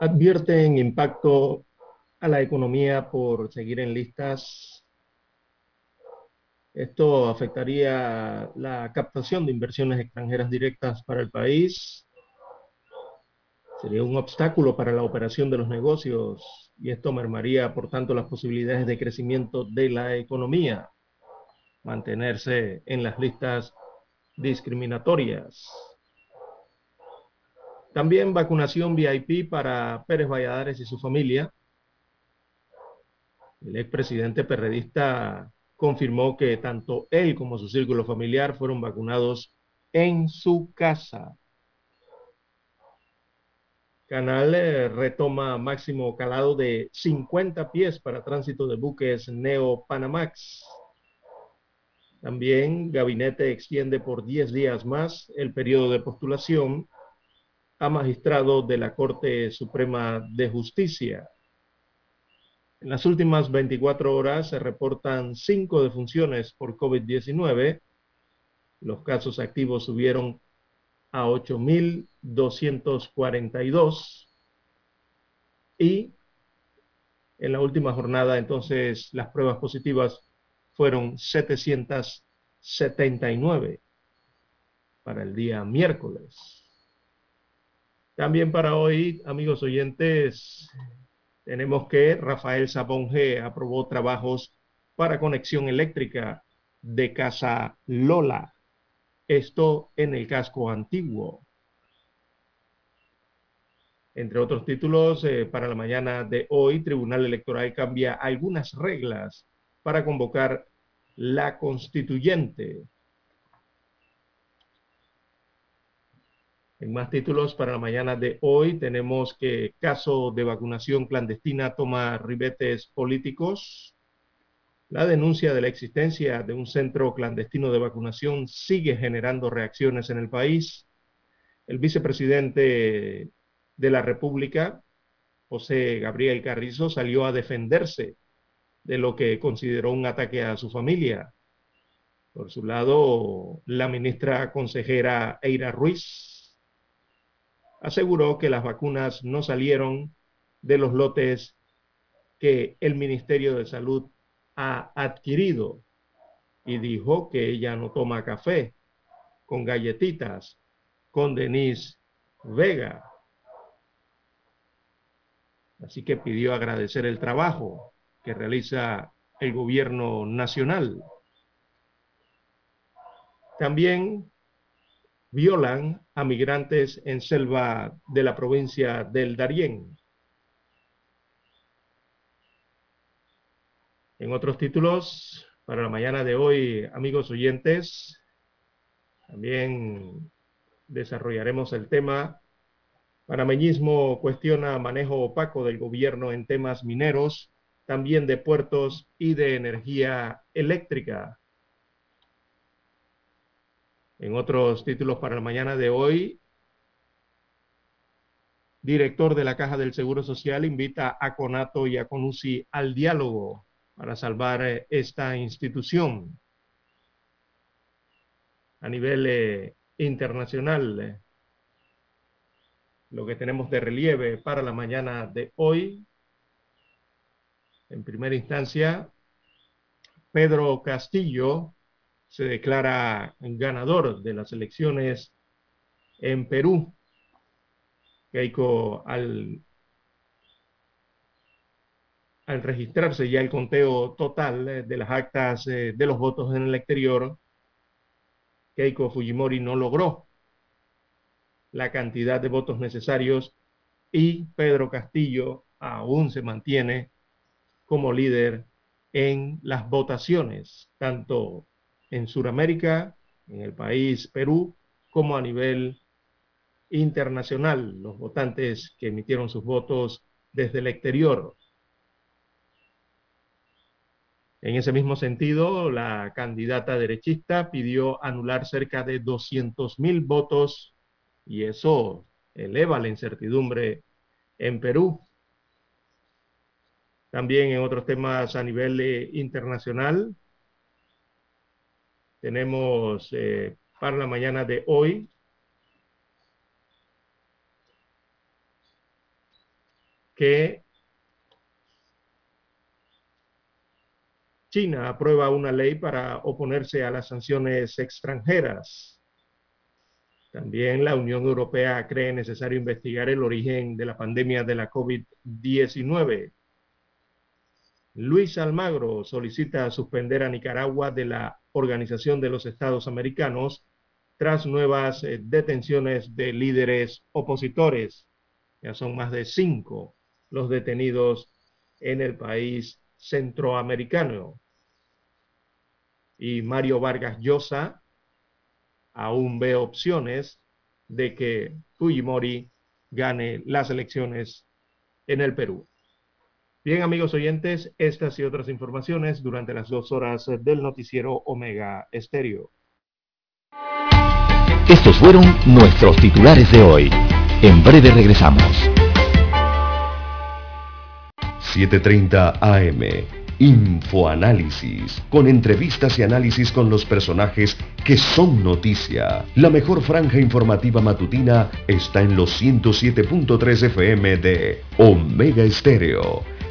Advierten impacto a la economía por seguir en listas. Esto afectaría la captación de inversiones extranjeras directas para el país. Sería un obstáculo para la operación de los negocios y esto mermaría, por tanto, las posibilidades de crecimiento de la economía. Mantenerse en las listas discriminatorias. También vacunación VIP para Pérez Valladares y su familia. El expresidente perredista confirmó que tanto él como su círculo familiar fueron vacunados en su casa. Canal eh, retoma máximo calado de 50 pies para tránsito de buques Neo Panamax. También Gabinete extiende por 10 días más el periodo de postulación a magistrado de la Corte Suprema de Justicia. En las últimas 24 horas se reportan cinco defunciones por COVID-19. Los casos activos subieron a 8.242 y en la última jornada entonces las pruebas positivas fueron 779 para el día miércoles. También para hoy, amigos oyentes, tenemos que Rafael Sabonge aprobó trabajos para conexión eléctrica de Casa Lola. Esto en el casco antiguo. Entre otros títulos, eh, para la mañana de hoy, Tribunal Electoral cambia algunas reglas para convocar la constituyente. En más títulos para la mañana de hoy tenemos que caso de vacunación clandestina toma ribetes políticos. La denuncia de la existencia de un centro clandestino de vacunación sigue generando reacciones en el país. El vicepresidente de la República, José Gabriel Carrizo, salió a defenderse de lo que consideró un ataque a su familia. Por su lado, la ministra consejera Eira Ruiz aseguró que las vacunas no salieron de los lotes que el Ministerio de Salud ha adquirido y dijo que ella no toma café con galletitas con Denise Vega. Así que pidió agradecer el trabajo que realiza el gobierno nacional. También violan a migrantes en selva de la provincia del Darién. En otros títulos, para la mañana de hoy, amigos oyentes, también desarrollaremos el tema. Panameñismo cuestiona manejo opaco del gobierno en temas mineros, también de puertos y de energía eléctrica. En otros títulos para la mañana de hoy, director de la Caja del Seguro Social invita a Conato y a Conusi al diálogo para salvar eh, esta institución. A nivel eh, internacional, eh, lo que tenemos de relieve para la mañana de hoy, en primera instancia, Pedro Castillo se declara ganador de las elecciones en Perú. Keiko, al, al registrarse ya el conteo total de las actas eh, de los votos en el exterior, Keiko Fujimori no logró la cantidad de votos necesarios y Pedro Castillo aún se mantiene como líder en las votaciones, tanto en Sudamérica, en el país Perú, como a nivel internacional, los votantes que emitieron sus votos desde el exterior. En ese mismo sentido, la candidata derechista pidió anular cerca de 200 mil votos y eso eleva la incertidumbre en Perú. También en otros temas a nivel eh, internacional, tenemos eh, para la mañana de hoy que China aprueba una ley para oponerse a las sanciones extranjeras. También la Unión Europea cree necesario investigar el origen de la pandemia de la COVID-19. Luis Almagro solicita suspender a Nicaragua de la Organización de los Estados Americanos tras nuevas eh, detenciones de líderes opositores. Ya son más de cinco los detenidos en el país centroamericano. Y Mario Vargas Llosa aún ve opciones de que Fujimori gane las elecciones en el Perú. Bien, amigos oyentes, estas y otras informaciones durante las dos horas del noticiero Omega Estéreo. Estos fueron nuestros titulares de hoy. En breve regresamos. 7.30 AM. Infoanálisis, con entrevistas y análisis con los personajes que son noticia. La mejor franja informativa matutina está en los 107.3 FM de Omega Estéreo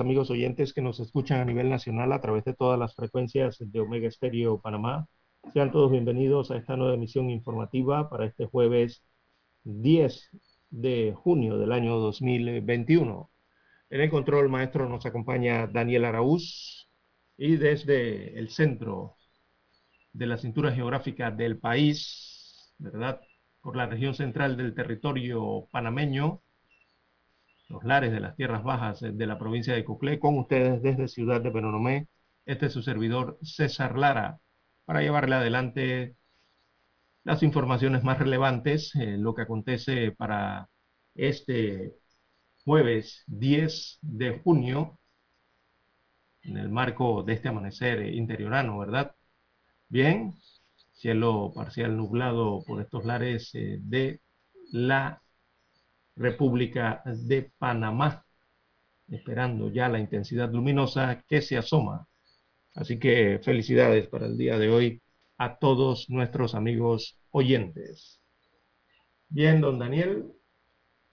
Amigos oyentes que nos escuchan a nivel nacional a través de todas las frecuencias de Omega Estéreo Panamá. Sean todos bienvenidos a esta nueva emisión informativa para este jueves 10 de junio del año 2021. En el control maestro nos acompaña Daniel Araúz y desde el centro de la cintura geográfica del país, ¿verdad? Por la región central del territorio panameño, los lares de las tierras bajas de la provincia de Coclé, con ustedes desde Ciudad de Penonomé. Este es su servidor César Lara, para llevarle adelante las informaciones más relevantes, eh, lo que acontece para este jueves 10 de junio, en el marco de este amanecer interiorano, ¿verdad? Bien, cielo parcial nublado por estos lares eh, de la República de Panamá, esperando ya la intensidad luminosa que se asoma. Así que felicidades para el día de hoy a todos nuestros amigos oyentes. Bien, don Daniel,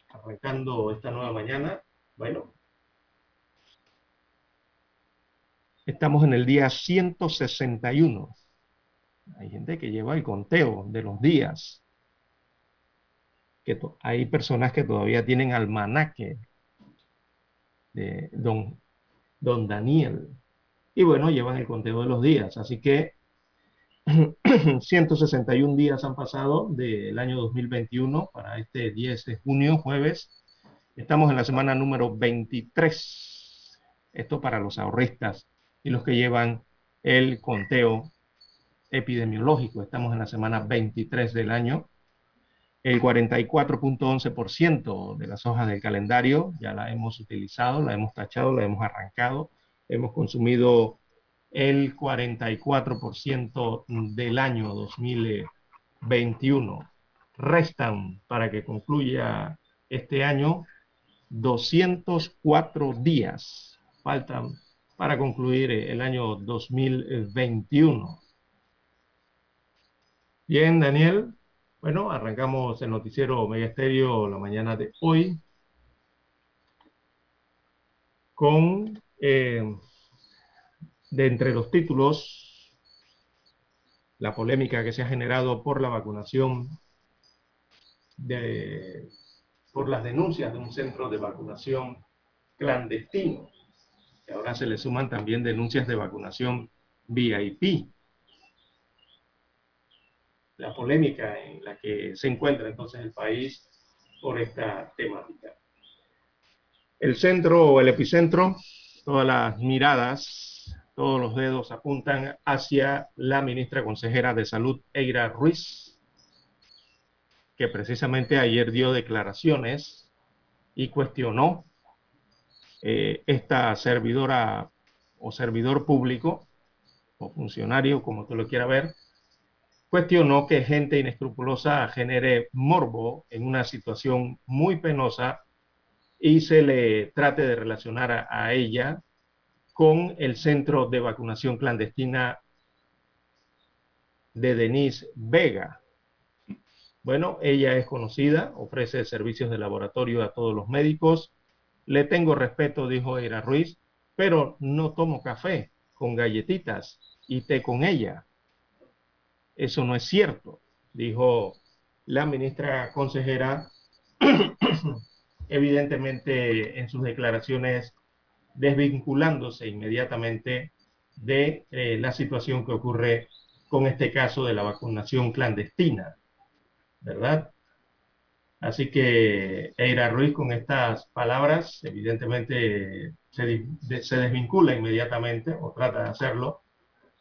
arrancando esta nueva mañana, bueno, estamos en el día 161. Hay gente que lleva el conteo de los días hay personas que todavía tienen almanaque de don, don Daniel. Y bueno, llevan el conteo de los días. Así que 161 días han pasado del año 2021 para este 10 de junio, jueves. Estamos en la semana número 23. Esto para los ahorristas y los que llevan el conteo epidemiológico. Estamos en la semana 23 del año. El 44.11% de las hojas del calendario ya la hemos utilizado, la hemos tachado, la hemos arrancado. Hemos consumido el 44% del año 2021. Restan para que concluya este año 204 días. Faltan para concluir el año 2021. Bien, Daniel. Bueno, arrancamos el noticiero Omega Estéreo la mañana de hoy con eh, de entre los títulos la polémica que se ha generado por la vacunación de, por las denuncias de un centro de vacunación clandestino. Y ahora se le suman también denuncias de vacunación VIP la polémica en la que se encuentra entonces el país por esta temática. El centro o el epicentro, todas las miradas, todos los dedos apuntan hacia la ministra consejera de Salud, Eira Ruiz, que precisamente ayer dio declaraciones y cuestionó eh, esta servidora o servidor público o funcionario, como tú lo quieras ver, cuestionó que gente inescrupulosa genere morbo en una situación muy penosa y se le trate de relacionar a, ella con el centro de vacunación clandestina de Denise Vega. Bueno, ella es conocida, ofrece servicios de laboratorio a todos los médicos. Le tengo respeto, dijo Eira Ruiz, pero no tomo café con galletitas y té con ella. Eso no es cierto, dijo la ministra consejera, evidentemente en sus declaraciones desvinculándose inmediatamente de eh, la situación que ocurre con este caso de la vacunación clandestina, ¿verdad? Así que Eira Ruiz con estas palabras evidentemente se, se desvincula inmediatamente o trata de hacerlo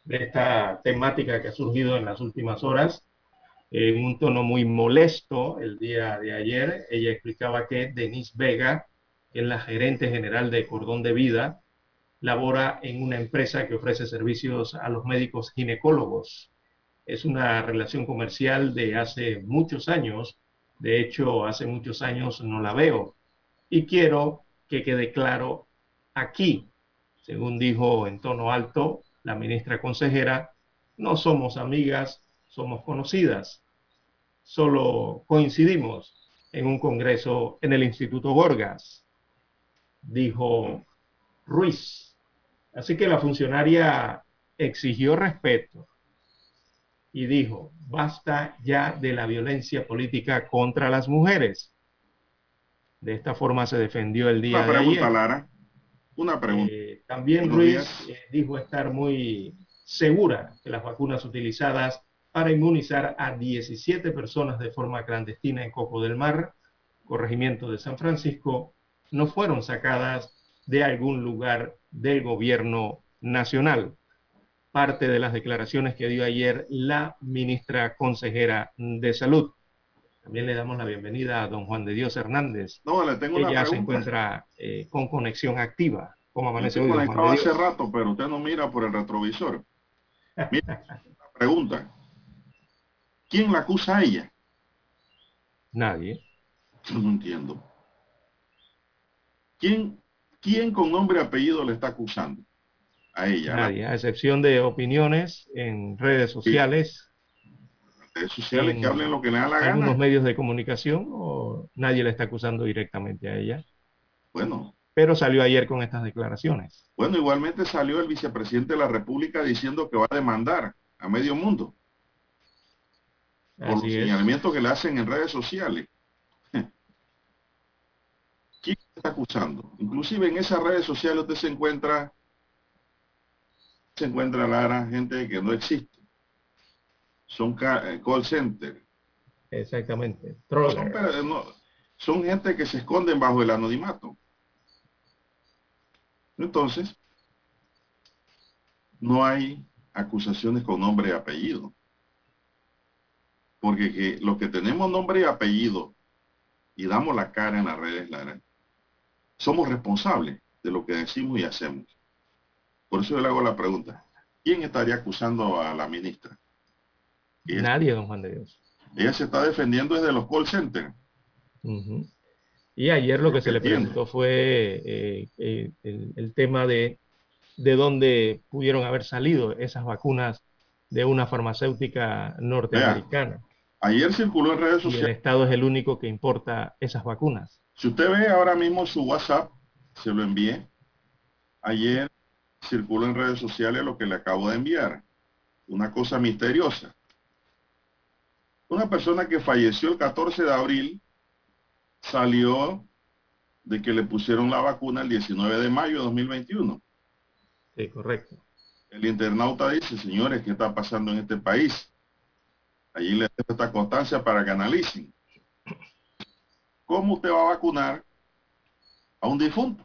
de esta temática que ha surgido en las últimas horas en un tono muy molesto el día de ayer. Ella explicaba que Denise Vega, que es la gerente general de Cordón de Vida, labora en una empresa que ofrece servicios a los médicos ginecólogos. Es una relación comercial de hace muchos años. De hecho, hace muchos años no la veo. Y quiero que quede claro aquí, según dijo en tono alto, la ministra consejera, no somos amigas, somos conocidas. Solo coincidimos en un congreso en el Instituto Gorgas, dijo Ruiz. Así que la funcionaria exigió respeto y dijo, basta ya de la violencia política contra las mujeres. De esta forma se defendió el día de ayer. Una pregunta. Eh, también Ruiz eh, dijo estar muy segura que las vacunas utilizadas para inmunizar a 17 personas de forma clandestina en Coco del Mar, corregimiento de San Francisco, no fueron sacadas de algún lugar del gobierno nacional. Parte de las declaraciones que dio ayer la ministra consejera de Salud. También le damos la bienvenida a don Juan de Dios Hernández. No, le tengo que ya se encuentra eh, con conexión activa. ¿Cómo amanece hoy? hace rato, pero usted no mira por el retrovisor. Mira, pregunta. ¿Quién la acusa a ella? Nadie. Yo no entiendo. ¿Quién, ¿Quién con nombre y apellido le está acusando? A ella. Nadie, a excepción de opiniones en redes sociales sociales que hablen lo que le da la gana. Algunos medios de comunicación o nadie le está acusando directamente a ella. Bueno. Pero salió ayer con estas declaraciones. Bueno, igualmente salió el vicepresidente de la República diciendo que va a demandar a medio mundo por los señalamientos que le hacen en redes sociales. ¿Quién está acusando? Inclusive en esas redes sociales usted se encuentra se encuentra Lara gente que no existe son eh, call center. Exactamente. Son, gente que se esconden bajo el anonimato. Entonces, no hay acusaciones con nombre y apellido. Porque que los que tenemos nombre y apellido y damos la cara en las redes, Lara, somos responsables de lo que decimos y hacemos. Por eso yo le hago la pregunta. ¿Quién estaría acusando a la ministra? Nadie, don Juan de Dios. Ella se está defendiendo desde los call centers. Y ayer lo que se le preguntó fue eh, eh, el, tema de de dónde pudieron haber salido esas vacunas de una farmacéutica norteamericana. ayer circuló en redes sociales. el Estado es el único que importa esas vacunas. Si usted ve ahora mismo su WhatsApp, se lo envié. Ayer circuló en redes sociales lo que le acabo de enviar. Una cosa misteriosa. Una persona que falleció el 14 de abril salió de que le pusieron la vacuna el 19 de mayo de 2021. Sí, correcto. El internauta dice, señores, ¿qué está pasando en este país? Allí le dejo esta constancia para que analicen. ¿Cómo usted va a vacunar a un difunto?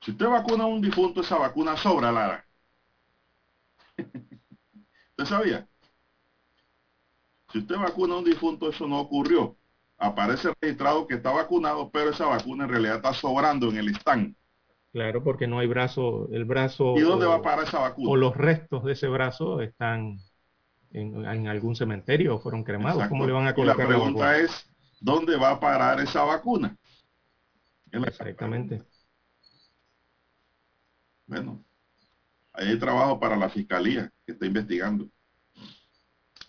Si usted vacuna a un difunto, esa vacuna sobra, Lara. ¿Usted sabía? Si usted vacuna a un difunto, eso no ocurrió. Aparece registrado que está vacunado, pero esa vacuna en realidad está sobrando en el stand. Claro, porque no hay brazo, el brazo... ¿Y dónde va para esa vacuna? O los restos de ese brazo están en, algún cementerio o fueron cremados. ¿Cómo le van a colocar la pregunta es, ¿dónde va a parar esa vacuna? Exactamente. Bueno, ahí hay trabajo para la fiscalía que está investigando.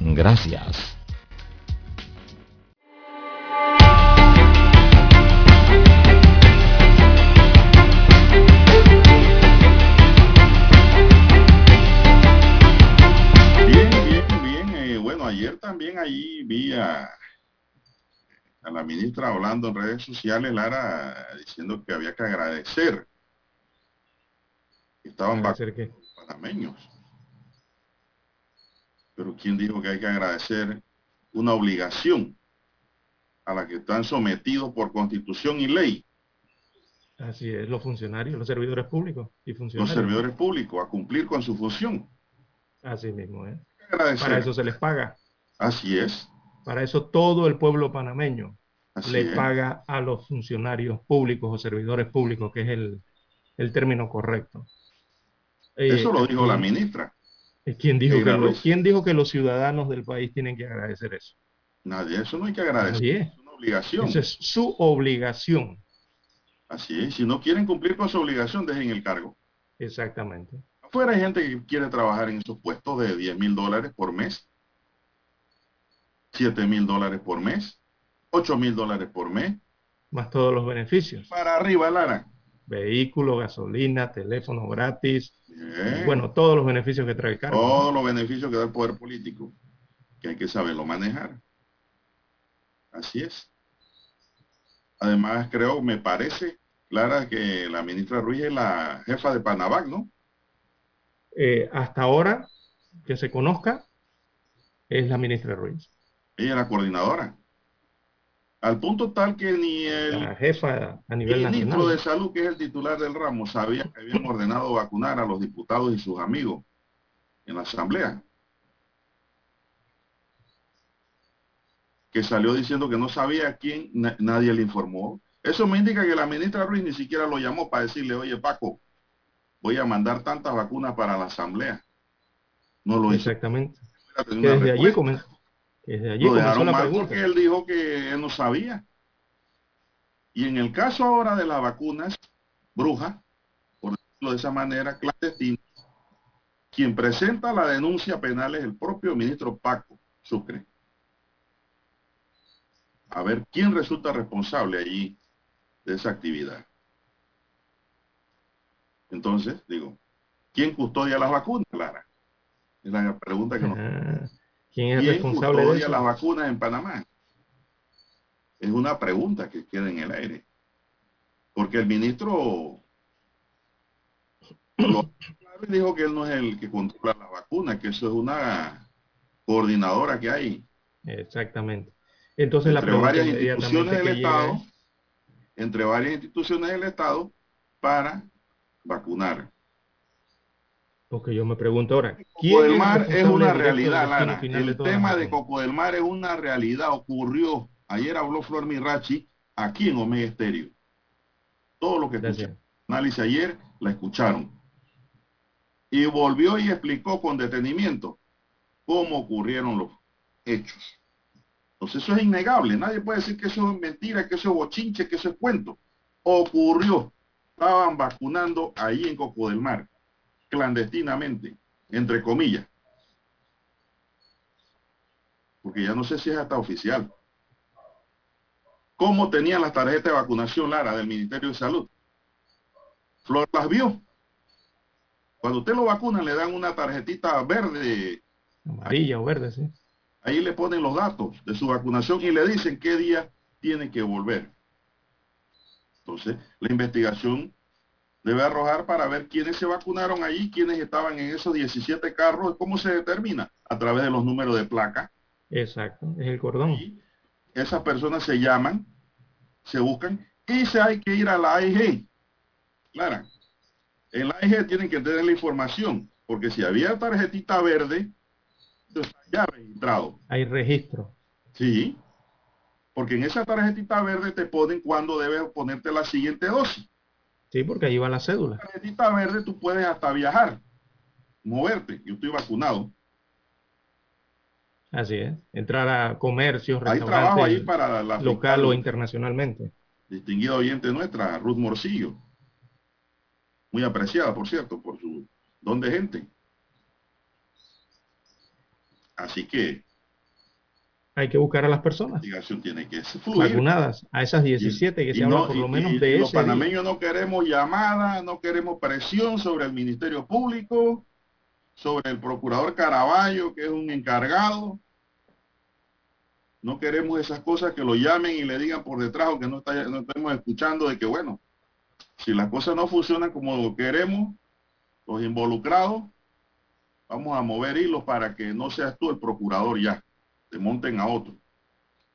Gracias. Bien, bien, bien. Eh, bueno, ayer también ahí vi a, la ministra hablando en redes sociales, Lara, diciendo que había que agradecer. Estaban ¿Agradecer panameños. Pero ¿quién dijo que hay que agradecer una obligación a la que están sometidos por constitución y ley? Así es, los funcionarios, los servidores públicos y funcionarios. Los servidores públicos, a cumplir con su función. Así mismo, ¿eh? Para eso se les paga. Así es. Para eso todo el pueblo panameño le paga a los funcionarios públicos o servidores públicos, que es el, el término correcto. Eso lo dijo la ministra. ¿Quién dijo, que los, ¿Quién dijo que los ciudadanos del país tienen que agradecer eso? Nadie, eso no hay que agradecer. Es una obligación. Esa es su obligación. Así es, si no quieren cumplir con su obligación, dejen el cargo. Exactamente. Afuera hay gente que quiere trabajar en esos puestos de 10 mil dólares por mes, 7 mil dólares por mes, 8 mil dólares por mes. Más todos los beneficios. Para arriba, Lara. Vehículo, gasolina, teléfono gratis. Bueno, todos los beneficios que trae el cargo. Todos los beneficios que da el poder político, que hay que saberlo manejar. Así es. Además, creo, me parece, Clara, que la ministra Ruiz es la jefa de Panavac, ¿no? Eh, hasta ahora, que se conozca, es la ministra Ruiz. Ella es la coordinadora. Al punto tal que ni el la jefa a nivel ministro de salud, que es el titular del ramo, sabía que habían ordenado vacunar a los diputados y sus amigos en la asamblea. Que salió diciendo que no sabía a quién, nadie le informó. Eso me indica que la ministra Ruiz ni siquiera lo llamó para decirle, oye Paco, voy a mandar tantas vacunas para la asamblea. No lo hizo. Exactamente. Desde allí comenzó desde allí lo dejaron mal porque él dijo que él no sabía. Y en el caso ahora de las vacunas, bruja, por decirlo de esa manera, clandestina, quien presenta la denuncia penal es el propio ministro Paco Sucre. A ver quién resulta responsable allí de esa actividad. Entonces, digo, ¿quién custodia las vacunas, Lara? Es la pregunta que nos... ¿Quién es responsable de las vacunas en Panamá? Es una pregunta que queda en el aire. Porque el ministro dijo que él no es el que controla las vacunas, que eso es una coordinadora que hay. Exactamente. Entonces entre varias instituciones del Estado, entre varias instituciones del Estado para vacunar. Porque yo me pregunto ahora. Coco del Mar es, una realidad, Lara. El tema de Coco del Mar es una realidad. Ocurrió. Ayer habló Flor Mirachi aquí en Omega Estéreo. Todo lo que escucharon. Análisis ayer la escucharon. Y volvió y explicó con detenimiento cómo ocurrieron los hechos. Entonces eso es innegable. Nadie puede decir que eso es mentira, que eso es bochinche, que eso es cuento. Ocurrió. Estaban vacunando ahí en Coco del Mar clandestinamente, entre comillas. Porque ya no sé si es hasta oficial. ¿Cómo tenían las tarjetas de vacunación, Lara, del Ministerio de Salud? Flor las vio. Cuando usted lo vacuna, le dan una tarjetita verde. Amarilla o verde, sí. Ahí le ponen los datos de su vacunación y le dicen qué día tiene que volver. Entonces, la investigación debe arrojar para ver quiénes se vacunaron allí, quiénes estaban en esos 17 carros, cómo se determina a través de los números de placa. Exacto, es el cordón. esas personas se llaman, se buscan y se hay que ir a la AIG. Clara, en la AIG tienen que tener la información, porque si había tarjetita verde, está ya registrado. Hay registro. Sí, porque en esa tarjetita verde te ponen cuándo debes ponerte la siguiente dosis. Sí, porque ahí va la cédula. La verde tú puedes hasta viajar, moverte. Yo estoy vacunado. Así es. Entrar a comercios, Hay trabajo ahí para la local o internacionalmente. Distinguida oyente nuestra, Ruth Morcillo. Muy apreciada, por cierto, por su don de gente. Así que hay que buscar a las personas tiene que vacunadas a esas 17 que se habla por lo menos de los panameños no queremos llamada no queremos presión sobre el ministerio público sobre el procurador Caraballo que es un encargado. No queremos esas cosas que lo llamen y le digan por detrás o que no, está, no estemos escuchando de que bueno si las cosas no funcionan como queremos los involucrados vamos a mover hilos para que no seas tú el procurador ya monten a otro.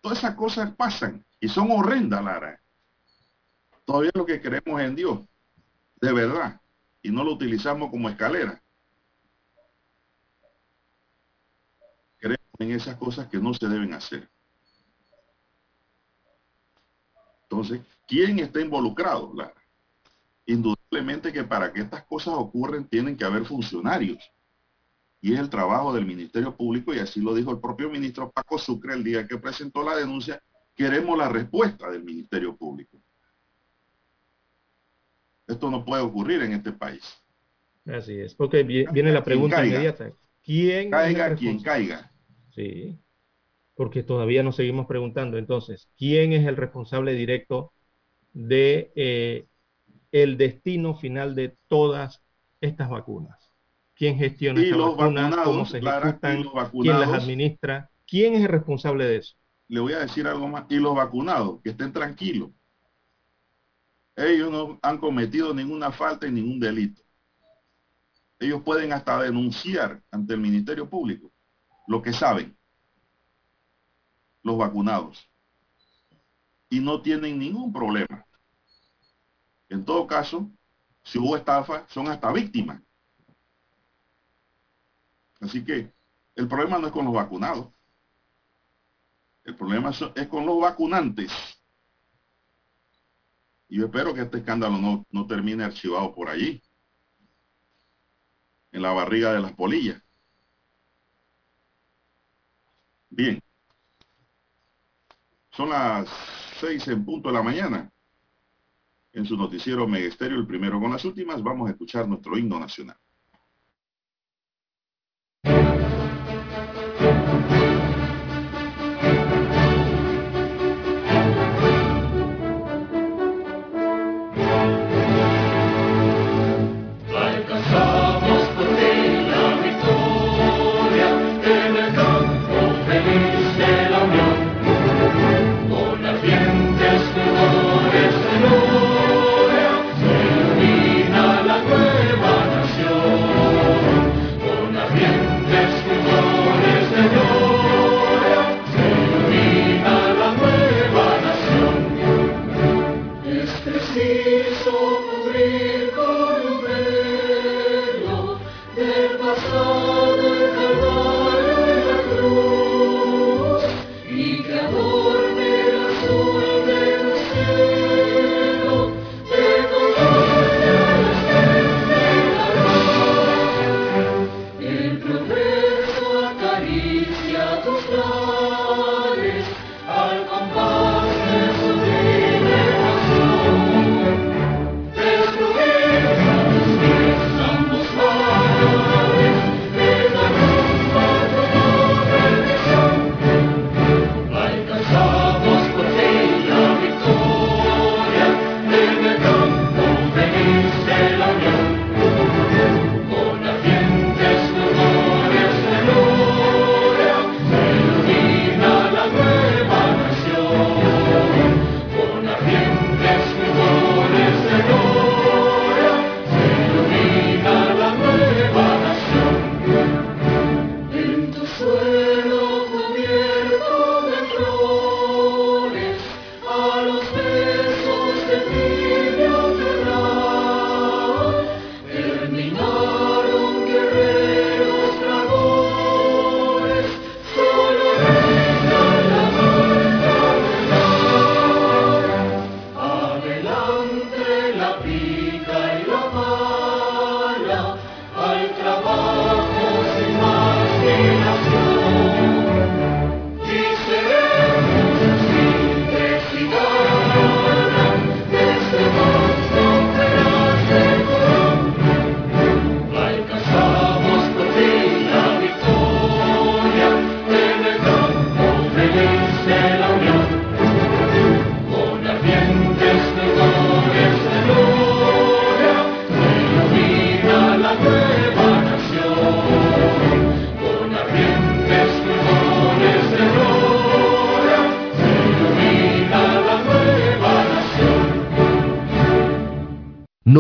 Todas esas cosas pasan y son horrendas, Lara. Todavía lo que creemos en Dios, de verdad, y no lo utilizamos como escalera. Creemos en esas cosas que no se deben hacer. Entonces, ¿quién está involucrado, Lara? Indudablemente que para que estas cosas ocurran tienen que haber funcionarios y es el trabajo del Ministerio Público, y así lo dijo el propio ministro Paco Sucre el día que presentó la denuncia, queremos la respuesta del Ministerio Público. Esto no puede ocurrir en este país. Así es, porque viene la pregunta inmediata. ¿Quién caiga quien caiga? Sí, porque todavía nos seguimos preguntando. Entonces, ¿quién es el responsable directo de eh, el destino final de todas estas vacunas? ¿Quién gestiona estas vacunas? ¿Cómo se ejecutan? ¿Quién las administra? ¿Quién es el responsable de eso? Le voy a decir algo más. Y los vacunados, que estén tranquilos. Ellos no han cometido ninguna falta y ningún delito. Ellos pueden hasta denunciar ante el Ministerio Público lo que saben los vacunados. Y no tienen ningún problema. En todo caso, si hubo estafa, son hasta víctimas. Así que el problema no es con los vacunados. El problema es con los vacunantes. Y yo espero que este escándalo no, no termine archivado por allí en la barriga de las polillas. Bien. Son las seis en punto de la mañana. En su noticiero Megesterio, el primero con las últimas, vamos a escuchar nuestro himno nacional.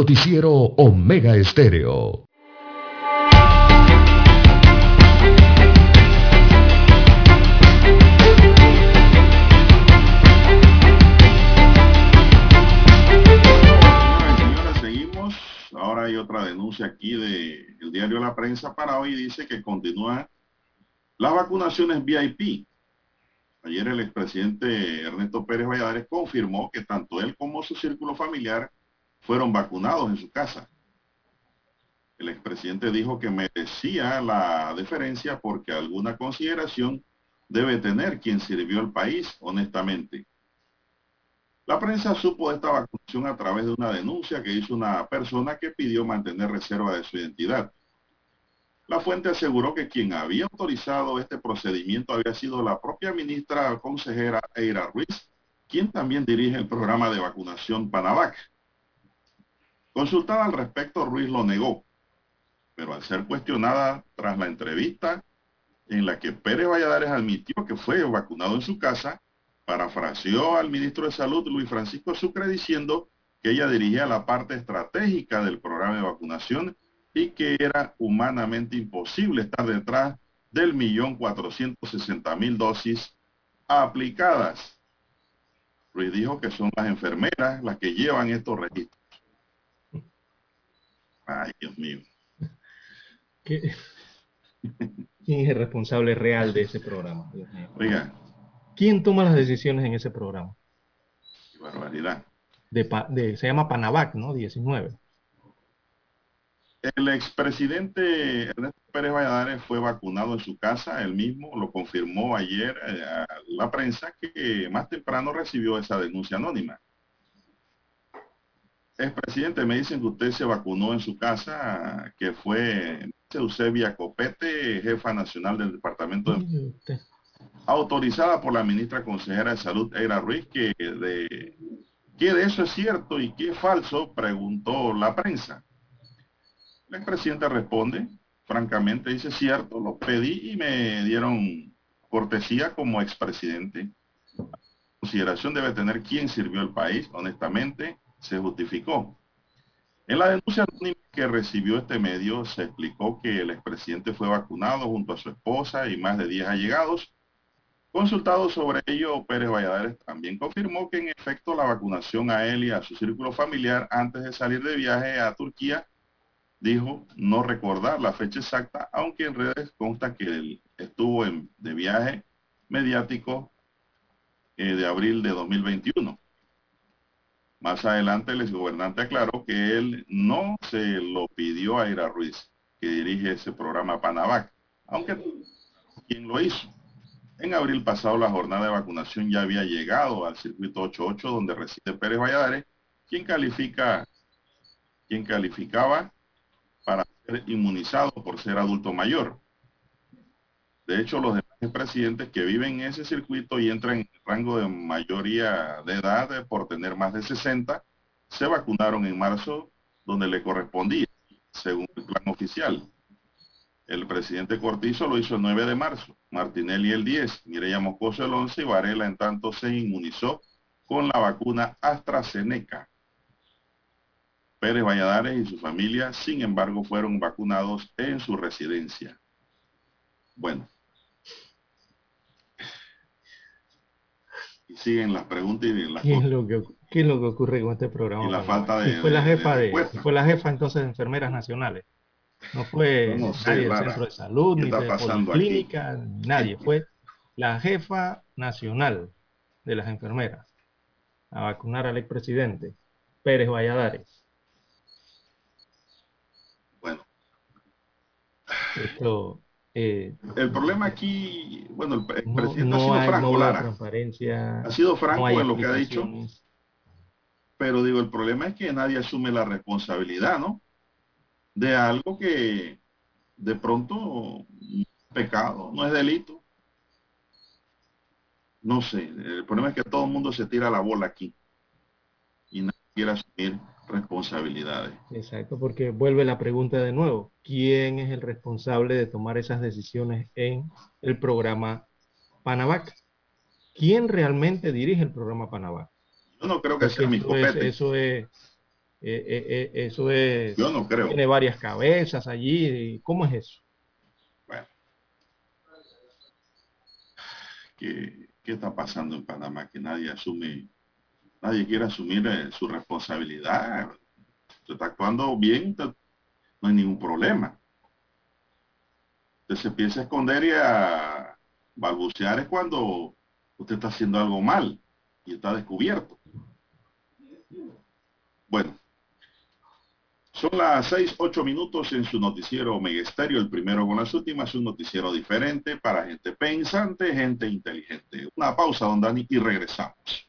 Noticiero Omega Estéreo. Ahora hay otra denuncia aquí del diario La Prensa para hoy. Dice que continúa las vacunaciones VIP. Ayer el expresidente Ernesto Pérez Valladares confirmó que tanto él como su círculo familiar fueron vacunados en su casa. El expresidente dijo que merecía la deferencia porque alguna consideración debe tener quien sirvió al país honestamente. La prensa supo de esta vacunación a través de una denuncia que hizo una persona que pidió mantener reserva de su identidad. La fuente aseguró que quien había autorizado este procedimiento había sido la propia ministra consejera Eira Ruiz, quien también dirige el programa de vacunación Panavac. Consultada al respecto, Ruiz lo negó, pero al ser cuestionada tras la entrevista en la que Pérez Valladares admitió que fue vacunado en su casa, parafraseó al ministro de Salud, Luis Francisco Sucre, diciendo que ella dirigía la parte estratégica del programa de vacunación y que era humanamente imposible estar detrás del millón cuatrocientos sesenta mil dosis aplicadas. Ruiz dijo que son las enfermeras las que llevan estos registros. Ay, Dios mío. ¿Quién es el responsable real de ese programa? Oiga. ¿Quién toma las decisiones en ese programa? Qué barbaridad. De, se llama Panavac, ¿no? 19. El expresidente Ernesto Pérez Valladares fue vacunado en su casa, él mismo lo confirmó ayer eh, a la prensa que más temprano recibió esa denuncia anónima. Expresidente, me dicen que usted se vacunó en su casa, que fue Eusebia Copete, jefa nacional del Departamento de... Autorizada por la ministra consejera de Salud, Eira Ruiz, que de, que de eso es cierto y que es falso, preguntó la prensa. El expresidente responde, francamente, dice, cierto, lo pedí y me dieron cortesía como expresidente. Consideración debe tener quién sirvió el país, honestamente, se justificó. En la denuncia que recibió este medio se explicó que el expresidente fue vacunado junto a su esposa y más de 10 allegados. Consultado sobre ello, Pérez Valladares también confirmó que en efecto la vacunación a él y a su círculo familiar antes de salir de viaje a Turquía dijo no recordar la fecha exacta, aunque en redes consta que él estuvo en, de viaje mediático eh, de abril de 2021. Más adelante el exgobernante aclaró que él no se lo pidió a Ira Ruiz, que dirige ese programa Panavac, aunque quien lo hizo. En abril pasado la jornada de vacunación ya había llegado al circuito 88 donde reside Pérez Valladares, quien califica, quien calificaba para ser inmunizado por ser adulto mayor. De hecho, los demás presidentes que viven en ese circuito y entran en el rango de mayoría de edad por tener más de 60, se vacunaron en marzo donde le correspondía, según el plan oficial. El presidente Cortizo lo hizo el 9 de marzo, Martinelli el 10, Mireya Moscoso el 11 y Varela en tanto se inmunizó con la vacuna AstraZeneca. Pérez Valladares y su familia, sin embargo, fueron vacunados en su residencia. Bueno. Y siguen las preguntas y las ¿Qué es, lo que, ¿Qué es lo que ocurre con este programa? Y la falta de, fue la jefa de, fue la jefa entonces de enfermeras nacionales. No fue no nadie del centro de salud, ni de clínica, nadie. Fue la jefa nacional de las enfermeras a vacunar al expresidente Pérez Valladares. Eh, el problema aquí, bueno, el, presidente ha sido franco, Lara. Ha sido franco en lo que ha dicho. Pero digo, el problema es que nadie asume la responsabilidad, ¿no? De algo que de pronto es pecado, no es delito. No sé, el problema es que todo el mundo se tira la bola aquí y nadie quiere asumir responsabilidades. Exacto, porque vuelve la pregunta de nuevo. ¿Quién es el responsable de tomar esas decisiones en el programa Panavac? ¿Quién realmente dirige el programa Panavac? Yo no creo que sea mi copete. eso es, eh, eh, eh, eso es... Yo no creo. Tiene varias cabezas allí. ¿Cómo es eso? Bueno. ¿Qué, ¿Qué está pasando en Panamá que nadie asume nadie quiere asumir eh, su responsabilidad. Usted está actuando bien, no hay ningún problema. Usted se empieza a esconder y a balbucear es cuando usted está haciendo algo mal y está descubierto. Bueno, son las seis, ocho minutos en su noticiero Megesterio, el primero con las últimas, un noticiero diferente para gente pensante, gente inteligente. Una pausa, don Dani, y regresamos.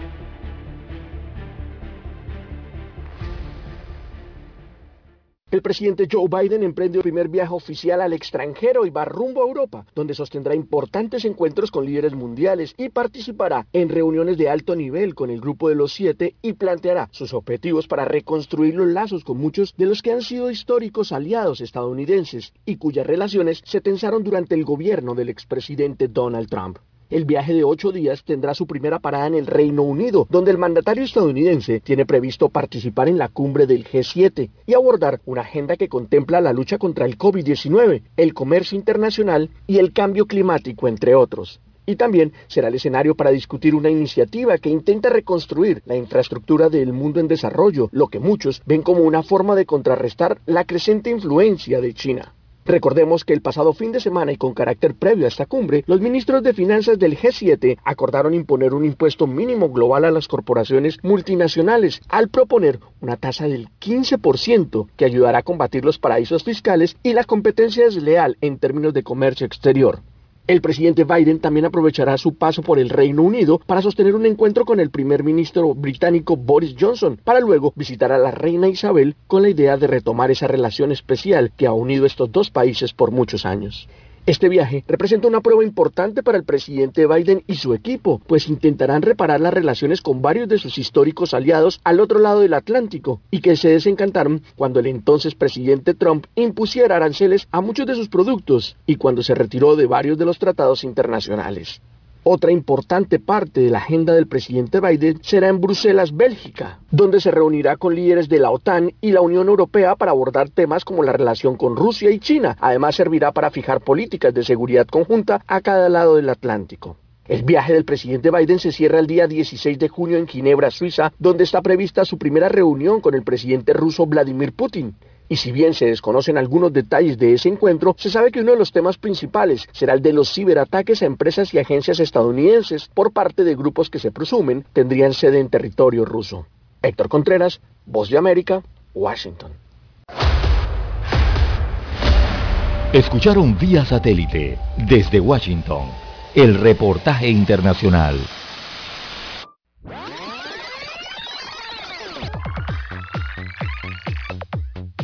El presidente Joe Biden emprende el primer viaje oficial al extranjero y va rumbo a Europa, donde sostendrá importantes encuentros con líderes mundiales y participará en reuniones de alto nivel con el Grupo de los Siete y planteará sus objetivos para reconstruir los lazos con muchos de los que han sido históricos aliados estadounidenses y cuyas relaciones se tensaron durante el gobierno del expresidente Donald Trump. El viaje de ocho días tendrá su primera parada en el Reino Unido, donde el mandatario estadounidense tiene previsto participar en la cumbre del G7 y abordar una agenda que contempla la lucha contra el COVID-19, el comercio internacional y el cambio climático, entre otros y también será el escenario para discutir una iniciativa que intenta reconstruir la infraestructura del mundo en desarrollo, lo que muchos ven como una forma de contrarrestar la creciente influencia de China. Recordemos que el pasado fin de semana y con carácter previo a esta cumbre, los ministros de finanzas del G7 acordaron imponer un impuesto mínimo global a las corporaciones multinacionales al proponer una tasa del 15% que ayudará a combatir los paraísos fiscales y la competencia desleal en términos de comercio exterior. El presidente Biden también aprovechará su paso por el Reino Unido para sostener un encuentro con el primer ministro británico Boris Johnson, para luego visitar a la reina Isabel con la idea de retomar esa relación especial que ha unido estos dos países por muchos años. Este viaje representa una prueba importante para el presidente Biden y su equipo, pues intentarán reparar las relaciones con varios de sus históricos aliados al otro lado del Atlántico y que se desencantaron cuando el entonces presidente Trump impusiera aranceles a muchos de sus productos y cuando se retiró de varios de los tratados internacionales. Otra importante parte de la agenda del presidente Biden será en Bruselas, Bélgica, donde se reunirá con líderes de la OTAN y la Unión Europea para abordar temas como la relación con Rusia y China. Además, servirá para fijar políticas de seguridad conjunta a cada lado del Atlántico. El viaje del presidente Biden se cierra el día 16 de junio en Ginebra, Suiza, donde está prevista su primera reunión con el presidente ruso Vladimir Putin. Y si bien se desconocen algunos detalles de ese encuentro, se sabe que uno de los temas principales será el de los ciberataques a empresas y agencias estadounidenses por parte de grupos que se presumen tendrían sede en territorio ruso. Héctor Contreras, Voz de América, Washington. Escucharon vía satélite desde Washington el reportaje internacional.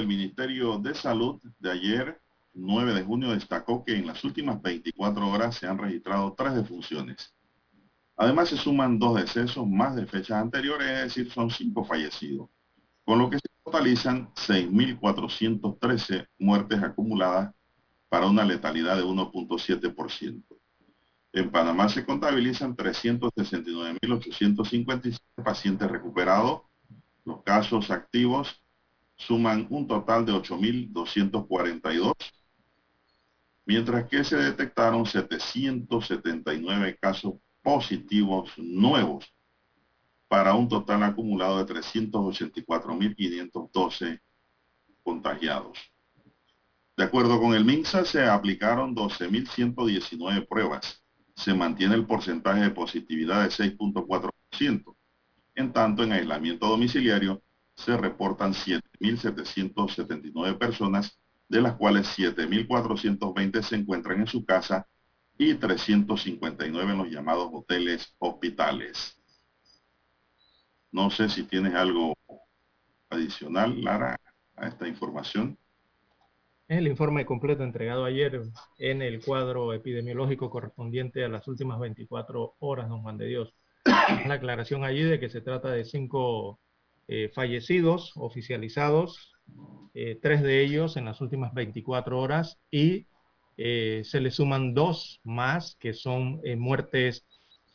Del Ministerio de Salud de ayer, 9 de junio, destacó que en las últimas 24 horas se han registrado tres defunciones. Además, se suman dos decesos más de fechas anteriores, es decir, son cinco fallecidos, con lo que se totalizan 6.413 muertes acumuladas para una letalidad de 1.7%. En Panamá se contabilizan 369.857 pacientes recuperados. Los casos activos suman un total de 8.242, mientras que se detectaron 779 casos positivos nuevos para un total acumulado de 384.512 contagiados. De acuerdo con el MINSA, se aplicaron 12.119 pruebas. Se mantiene el porcentaje de positividad de 6.4%. En tanto, en aislamiento domiciliario se reportan 7.779 personas, de las cuales 7.420 se encuentran en su casa y 359 en los llamados hoteles hospitales. No sé si tienes algo adicional, Lara, a esta información. el informe completo entregado ayer en el cuadro epidemiológico correspondiente a las últimas 24 horas, don Juan de Dios. La aclaración allí de que se trata de cinco eh, fallecidos oficializados eh, tres de ellos en las últimas 24 horas y eh, se le suman dos más que son muertes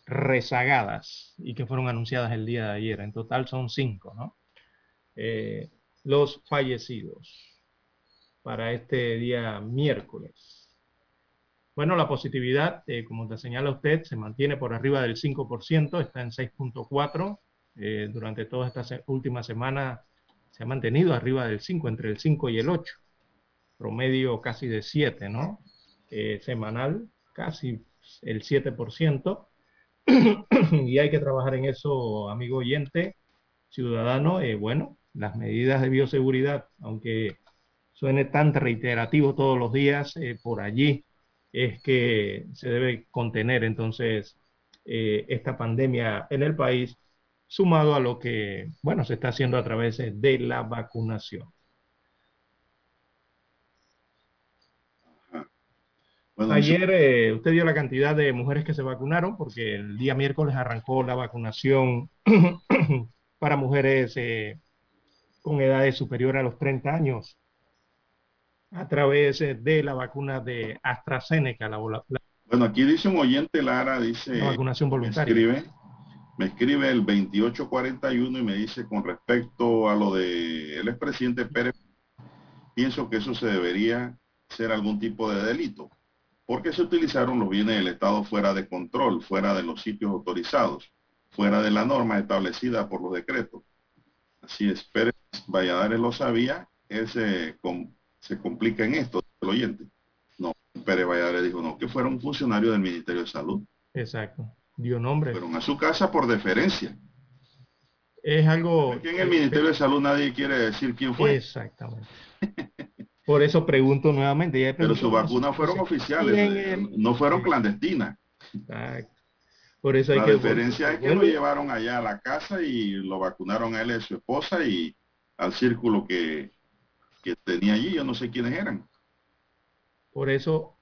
rezagadas y que fueron anunciadas el día de ayer. En total son cinco, ¿no? los fallecidos para este día miércoles. Bueno, la positividad, como te señala usted, se mantiene por arriba del 5%, está en 6.4. durante toda esta última semana se ha mantenido arriba del 5, entre el 5 y el 8, promedio casi de 7, ¿no? Eh, semanal, casi el 7%, y hay que trabajar en eso, amigo oyente, ciudadano, eh, bueno, las medidas de bioseguridad, aunque suene tan reiterativo todos los días, eh, por allí es que se debe contener entonces esta pandemia en el país sumado a lo que, bueno, se está haciendo a través de la vacunación. Ayer eh, usted dio la cantidad de mujeres que se vacunaron porque el día miércoles arrancó la vacunación para mujeres eh, con edades superiores a los 30 años a través eh, de la vacuna de AstraZeneca. La, bueno, aquí dice un oyente, Lara, dice... La vacunación voluntaria me escribe el 2841 y me dice con respecto a lo de el expresidente Pérez, pienso que eso se debería ser algún tipo de delito, porque se utilizaron los bienes del Estado fuera de control, fuera de los sitios autorizados, fuera de la norma establecida por los decretos. Así es, Pérez Valladares lo sabía, él se, se complica en esto, el oyente. No, Pérez Valladares dijo, no, que fuera un funcionario del Ministerio de Salud. Exacto dio nombre. Fueron a su casa por deferencia. Es algo... Aquí en el Ministerio de Salud nadie quiere decir quién fue. Exactamente. Por eso pregunto nuevamente. Pero sus vacunas fueron oficiales, eh, no fueron clandestinas. Exacto. Por eso hay la diferencia es que lo llevaron allá a la casa y lo vacunaron a él y a su esposa y al círculo que, que tenía allí. Yo no sé quiénes eran. Por eso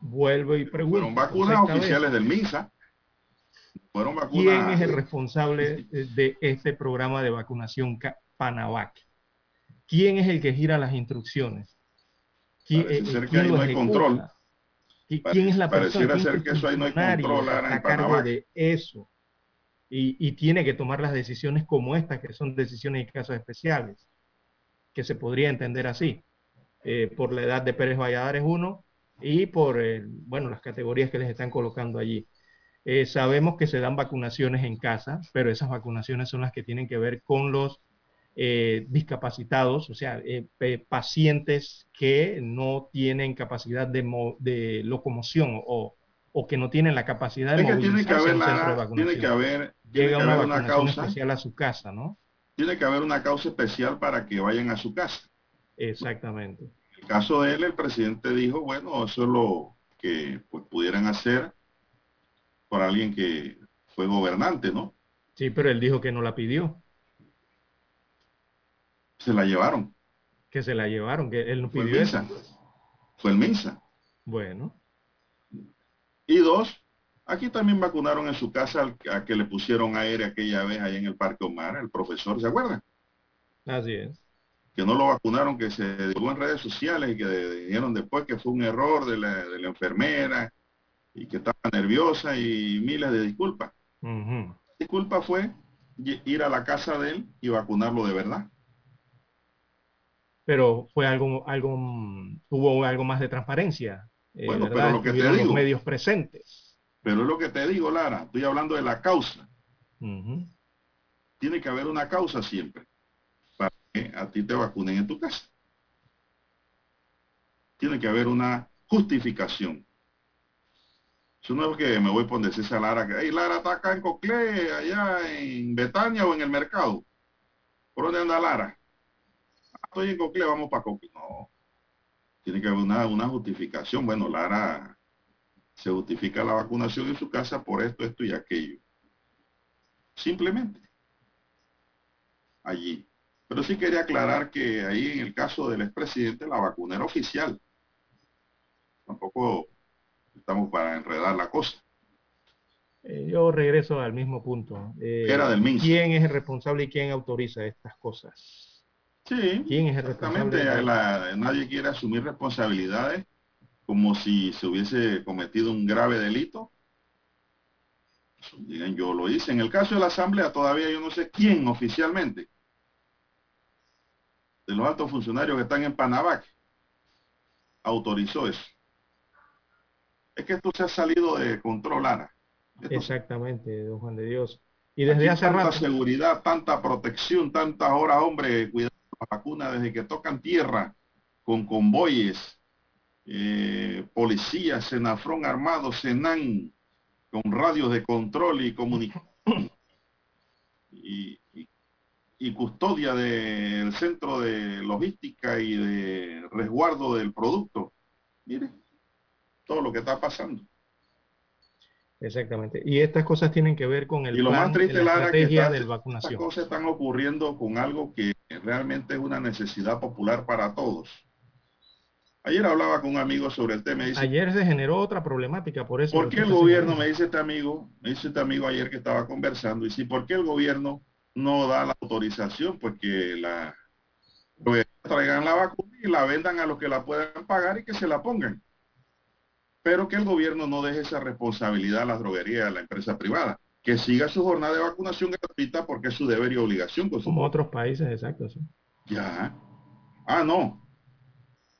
vuelvo y pregunto. Fueron vacunas oficiales del MINSA. ¿Quién es el responsable de este programa de vacunación Panavac? ¿Quién es el que gira las instrucciones? ¿Quién, Parece ser que ahí no hay control. ¿Quién es la persona? Pareciera ser que eso ahí no hay control de eso. Y, y, tiene que tomar las decisiones como estas, que son decisiones en casos especiales, que se podría entender así. Eh, por la edad de Pérez Valladares uno y por, bueno, las categorías que les están colocando allí. Eh, sabemos que se dan vacunaciones en casa, pero esas vacunaciones son las que tienen que ver con los eh, discapacitados, o sea, eh, pacientes que no tienen capacidad de, locomoción o, que no tienen la capacidad de tiene que haber, Tiene que haber, Llega una, vacunación causa especial a su casa, ¿no? Tiene que haber una causa especial para que vayan a su casa. Exactamente. En el caso de él, el presidente dijo, bueno, eso es lo que pues, pudieran hacer por alguien que fue gobernante, ¿no? Sí, pero él dijo que no la pidió. Se la llevaron. Que se la llevaron, que él no pidió esa. Fue el MINSA. Bueno. Y dos, aquí también vacunaron en su casa a que le pusieron aire aquella vez ahí en el Parque Omar, el profesor, ¿se acuerdan? Así es. Que no lo vacunaron, que se dio en redes sociales y que dijeron después que fue un error de la, de la enfermera y que estaba nerviosa y miles de disculpas. La disculpa fue ir a la casa de él y vacunarlo de verdad. Pero fue algo, algo, hubo algo más de transparencia. Eh, bueno, pero lo que te digo. medios presentes. Pero es lo que te digo, Lara, estoy hablando de la causa. Tiene que haber una causa siempre para que a ti te vacunen en tu casa. Tiene que haber una justificación. Eso no es que me voy por decirse a Lara que, hey, Lara está acá en Cocle, allá en Betania o en el mercado. ¿Por dónde anda Lara? Ah, estoy en Cocle, vamos para Cocle. No. Tiene que haber una, una justificación. Bueno, Lara se justifica la vacunación en su casa por esto, esto y aquello. Simplemente. Allí. Pero sí quería aclarar que ahí en el caso del expresidente la vacuna era oficial. Tampoco estamos para enredar la cosa. Eh, yo regreso al mismo punto. Eh, Era del ¿Quién es el responsable y quién autoriza estas cosas? Sí, ¿Quién es el responsable? Exactamente, nadie quiere asumir responsabilidades como si se hubiese cometido un grave delito. Digan, yo lo hice. En el caso de la Asamblea todavía yo no sé quién oficialmente de los altos funcionarios que están en Panavac autorizó eso. Es que esto se ha salido de control, Ana. Exactamente, don Juan de Dios. Y desde hace tanta rato. seguridad, tanta protección, tantas horas, hombre, cuidando la vacuna desde que tocan tierra con convoyes, eh, policías, Senafrón armado, Senan, con radios de control y comunicación. Y, y, y custodia del centro de logística y de resguardo del producto. Mire, todo lo que está pasando. Exactamente. Y estas cosas tienen que ver con el y lo plan, más triste, la Lara, que estrategia está- de estas vacunación. cosas están ocurriendo con algo que realmente es una necesidad popular para todos. Ayer hablaba con un amigo sobre el tema y dice, Ayer se generó otra problemática, por eso. ¿por qué el gobierno, me dice este amigo, me dice este amigo ayer que estaba conversando, y si, ¿por qué el gobierno no da la autorización? Pues que la pues, traigan la vacuna y la vendan a los que la puedan pagar y que se la pongan. Pero que el gobierno no deje esa responsabilidad a las droguerías, a la empresa privada. Que siga su jornada de vacunación gratuita porque es su deber y obligación con su Como otros países, exacto. sí. Ya. Ah, no.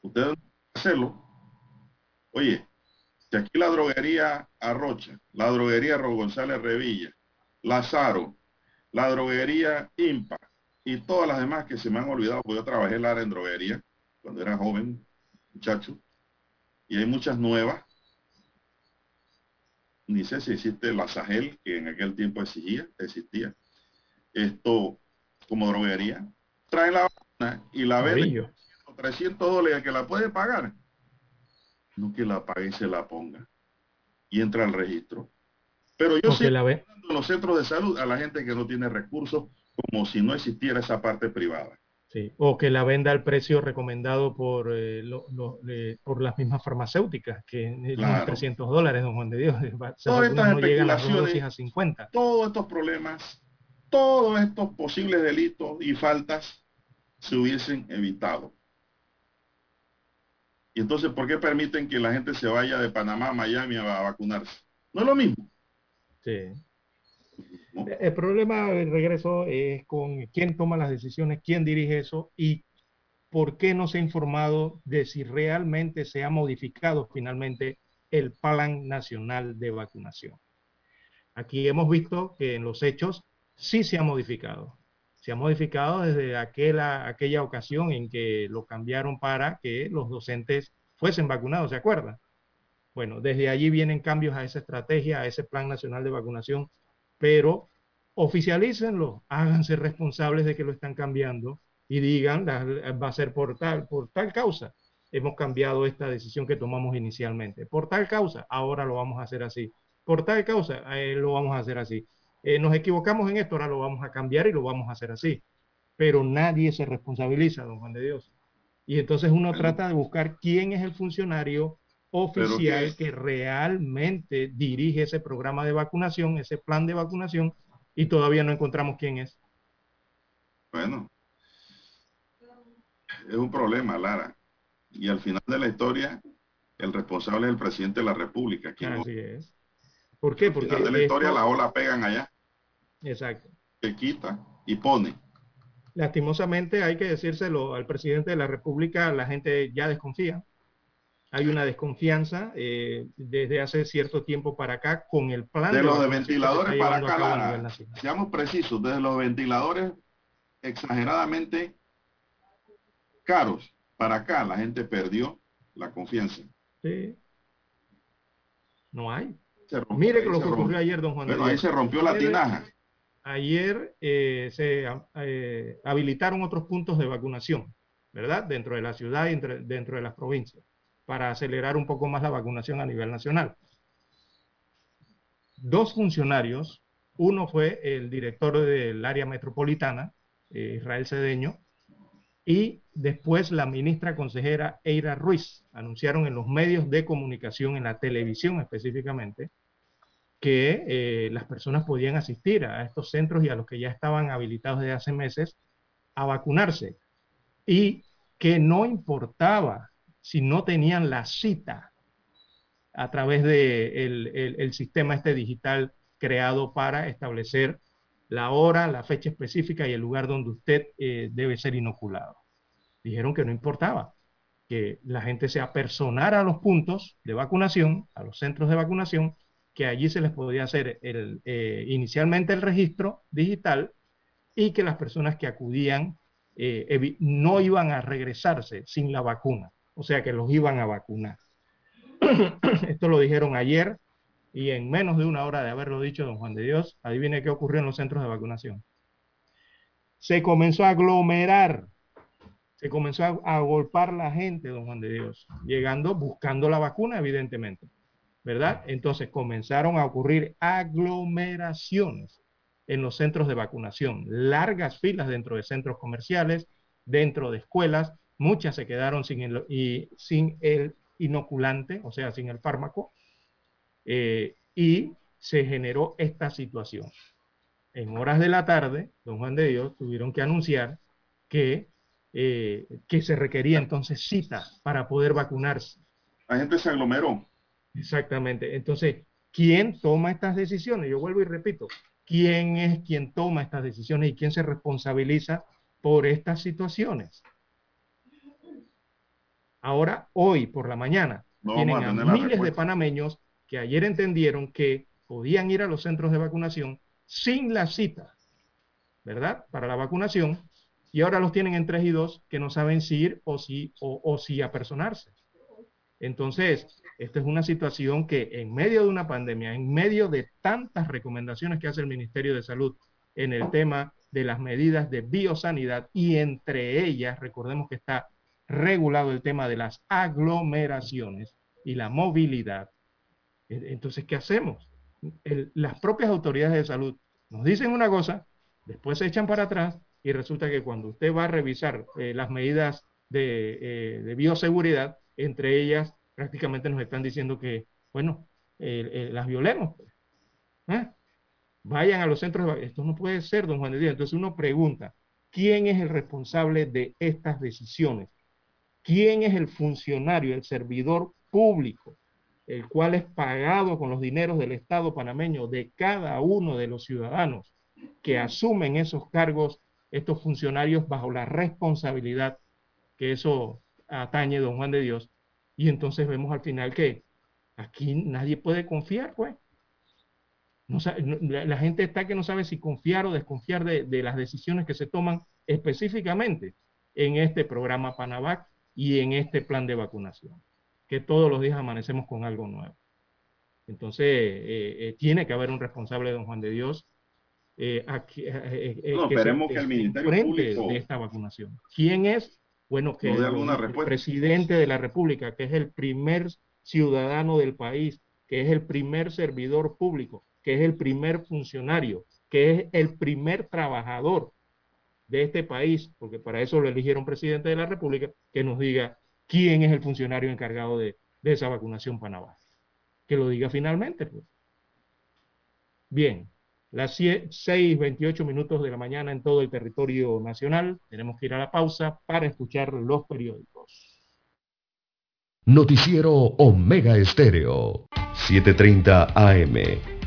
Ustedes no pueden hacerlo. Oye, si aquí la droguería Arrocha, la droguería Ro González Revilla, Lazaro, la droguería Impa y todas las demás que se me han olvidado, porque yo trabajé en la área en droguería cuando era joven, muchacho, y hay muchas nuevas. Ni sé si existe la Sahel, que en aquel tiempo exigía, existía. Esto como droguería. Traen la vacuna y la venden Amarillo. 300 dólares que la puede pagar. No que la pague y se la ponga. Y entra al registro. Pero yo sí la ve. en los centros de salud a la gente que no tiene recursos como si no existiera esa parte privada. Sí, o que la venda al precio recomendado por, eh, lo- lo- eh, por las mismas farmacéuticas, que Claro. 300 dólares, don Juan de Dios. Todas estas no especulaciones- a 50. Todos estos problemas, todos estos posibles delitos y faltas se hubiesen evitado. Y entonces, ¿por qué permiten que la gente se vaya de Panamá a Miami a a vacunarse? No es lo mismo. Sí. El problema del regreso es con quién toma las decisiones, quién dirige eso y por qué no se ha informado de si realmente se ha modificado finalmente el Plan Nacional de Vacunación. Aquí hemos visto que en los hechos sí se ha modificado. Se ha modificado desde aquella, aquella ocasión en que lo cambiaron para que los docentes fuesen vacunados, ¿se acuerdan? Bueno, desde allí vienen cambios a esa estrategia, a ese Plan Nacional de Vacunación, pero oficialícenlo, háganse responsables de que lo están cambiando y digan, la- va a ser por tal, por tal causa. Hemos cambiado esta decisión que tomamos inicialmente. Por tal causa, ahora lo vamos a hacer así. Por tal causa, eh, lo vamos a hacer así. Eh, nos equivocamos en esto, ahora lo vamos a cambiar y lo vamos a hacer así. Pero nadie se responsabiliza, don Juan de Dios. Y entonces uno trata de buscar quién es el funcionario oficial que- que realmente dirige ese programa de vacunación, ese plan de vacunación, y todavía no encontramos quién es. Bueno, es un problema, Lara. Y al final de la historia, el responsable es el presidente de la República. Quien Así es. ¿Por qué? al Porque final de la historia esto- la ola pegan allá, Exacto. se quita y pone. Lastimosamente hay que decírselo al presidente de la República, la gente ya desconfía. Hay una desconfianza eh, desde hace cierto tiempo para acá con el plan De los de se ventiladores para acá, Lara, seamos precisos, desde los ventiladores exageradamente caros para acá, la gente perdió la confianza. Sí. No hay. Rompió, Mire lo que ocurrió rompió. ayer, don Juan Bueno, ahí se rompió la tinaja. Ayer eh, se eh, habilitaron otros puntos de vacunación, ¿verdad? Dentro de la ciudad y dentro de las provincias, para acelerar un poco más la vacunación a nivel nacional. Dos funcionarios, uno fue el director del área metropolitana, eh, Israel Cedeño, y después la ministra consejera Eira Ruiz, anunciaron en los medios de comunicación, en la televisión específicamente, que eh, las personas podían asistir a estos centros y a los que ya estaban habilitados desde hace meses a vacunarse. y que no importaba si no tenían la cita a través del de el, sistema este digital creado para establecer la hora, la fecha específica y el lugar donde usted eh, debe ser inoculado. Dijeron que no importaba, que la gente se apersonara a los puntos de vacunación, a los centros de vacunación, que allí se les podía hacer el, eh, inicialmente el registro digital y que las personas que acudían eh, no iban a regresarse sin la vacuna, o sea que los iban a vacunar. Esto lo dijeron ayer y en menos de una hora de haberlo dicho don Juan de Dios, adivine qué ocurrió en los centros de vacunación. Se comenzó a aglomerar, se comenzó a, a golpar la gente, don Juan de Dios, llegando, buscando la vacuna, evidentemente, ¿verdad? Entonces comenzaron a ocurrir aglomeraciones en los centros de vacunación, largas filas dentro de centros comerciales, dentro de escuelas, muchas se quedaron sin el, y, sin el inoculante, o sea, sin el fármaco, eh, y se generó esta situación. En horas de la tarde, don Juan de Dios tuvieron que anunciar que, eh, que se requería entonces cita para poder vacunarse. La gente se aglomeró. Exactamente. Entonces, ¿quién toma estas decisiones? Yo vuelvo y repito, quién es quien toma estas decisiones y quién se responsabiliza por estas situaciones. Ahora, hoy por la mañana, tienen a, miles de panameños que ayer entendieron que podían ir a los centros de vacunación sin la cita, ¿verdad? Para la vacunación, y ahora los tienen en 3 y 2 que no saben si ir o si, o, o si apersonarse. Entonces, esta es una situación que en medio de una pandemia, en medio de tantas recomendaciones que hace el Ministerio de Salud en el tema de las medidas de biosanidad y entre ellas, recordemos que está regulado el tema de las aglomeraciones y la movilidad. E, entonces, ¿qué hacemos? las propias autoridades de salud nos dicen una cosa, después se echan para atrás y resulta que cuando usted va a revisar eh, las medidas de, eh, de bioseguridad, entre ellas prácticamente nos están diciendo que, bueno, las violemos. ¿eh? Vayan a los centros de Esto no puede ser, don Juan de Dios. Entonces uno pregunta, ¿quién es el responsable de estas decisiones? ¿Quién es el funcionario, el servidor público, el cual es pagado con los dineros del Estado panameño de cada uno de los ciudadanos que asumen esos cargos, estos funcionarios bajo la responsabilidad que eso atañe, don Juan de Dios, y entonces vemos al final que aquí nadie puede confiar, pues. La, gente está que no sabe si confiar o desconfiar de, las decisiones que se toman específicamente en este programa Panavac y en este plan de vacunación, que todos los días amanecemos con algo nuevo. Entonces, eh, eh, tiene que haber un responsable, don Juan de Dios, eh, aquí, no, esperemos que, el Ministerio Público de esta vacunación. ¿Quién es? Bueno, que el, presidente de la República, que es el primer ciudadano del país, que es el primer servidor público, que es el primer funcionario, que es el primer trabajador de este país, porque para eso lo eligieron presidente de la República, que nos diga quién es el funcionario encargado de, esa vacunación Panamá. Que lo diga finalmente. Pues. Bien, las 6.28 minutos de la mañana en todo el territorio nacional. Tenemos que ir a la pausa para escuchar los periódicos. Noticiero Omega Estéreo, 7.30 AM.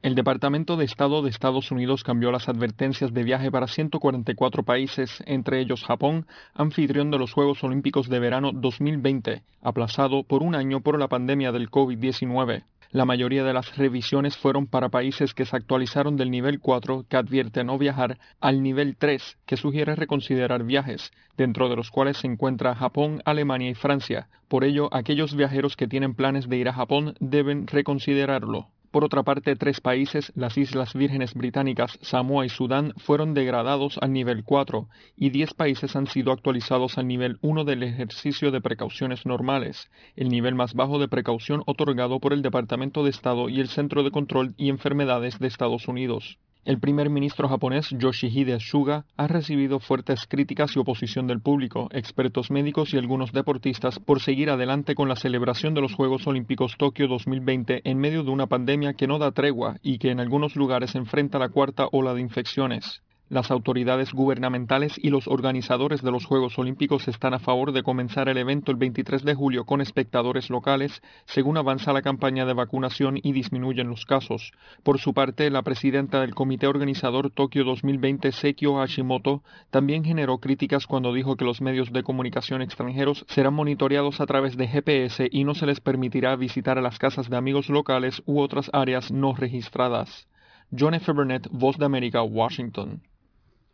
El Departamento de Estado de Estados Unidos cambió las advertencias de viaje para 144 países, entre ellos Japón, anfitrión de los Juegos Olímpicos de Verano 2020, aplazado por un año por la pandemia del COVID-19. La mayoría de las revisiones fueron para países que se actualizaron del nivel 4 que advierte no viajar al nivel 3 que sugiere reconsiderar viajes, dentro de los cuales se encuentra Japón, Alemania y Francia. Por ello, aquellos viajeros que tienen planes de ir a Japón deben reconsiderarlo. Por otra parte, tres países, las Islas Vírgenes Británicas, Samoa y Sudán, fueron degradados al nivel 4 y 10 países han sido actualizados al nivel 1 del ejercicio de precauciones normales, el nivel más bajo de precaución otorgado por el Departamento de Estado y el Centro de Control y Enfermedades de Estados Unidos. El primer ministro japonés Yoshihide Suga ha recibido fuertes críticas y oposición del público, expertos médicos y algunos deportistas por seguir adelante con la celebración de los Juegos Olímpicos Tokio 2020 en medio de una pandemia que no da tregua y que en algunos lugares enfrenta la cuarta ola de infecciones. Las autoridades gubernamentales y los organizadores de los Juegos Olímpicos están a favor de comenzar el evento el 23 de julio con espectadores locales, según avanza la campaña de vacunación y disminuyen los casos. Por su parte, la presidenta del comité organizador Tokio 2020, Sekio Hashimoto, también generó críticas cuando dijo que los medios de comunicación extranjeros serán monitoreados a través de GPS y no se les permitirá visitar a las casas de amigos locales u otras áreas no registradas. John F. Burnett, Voz de América, Washington.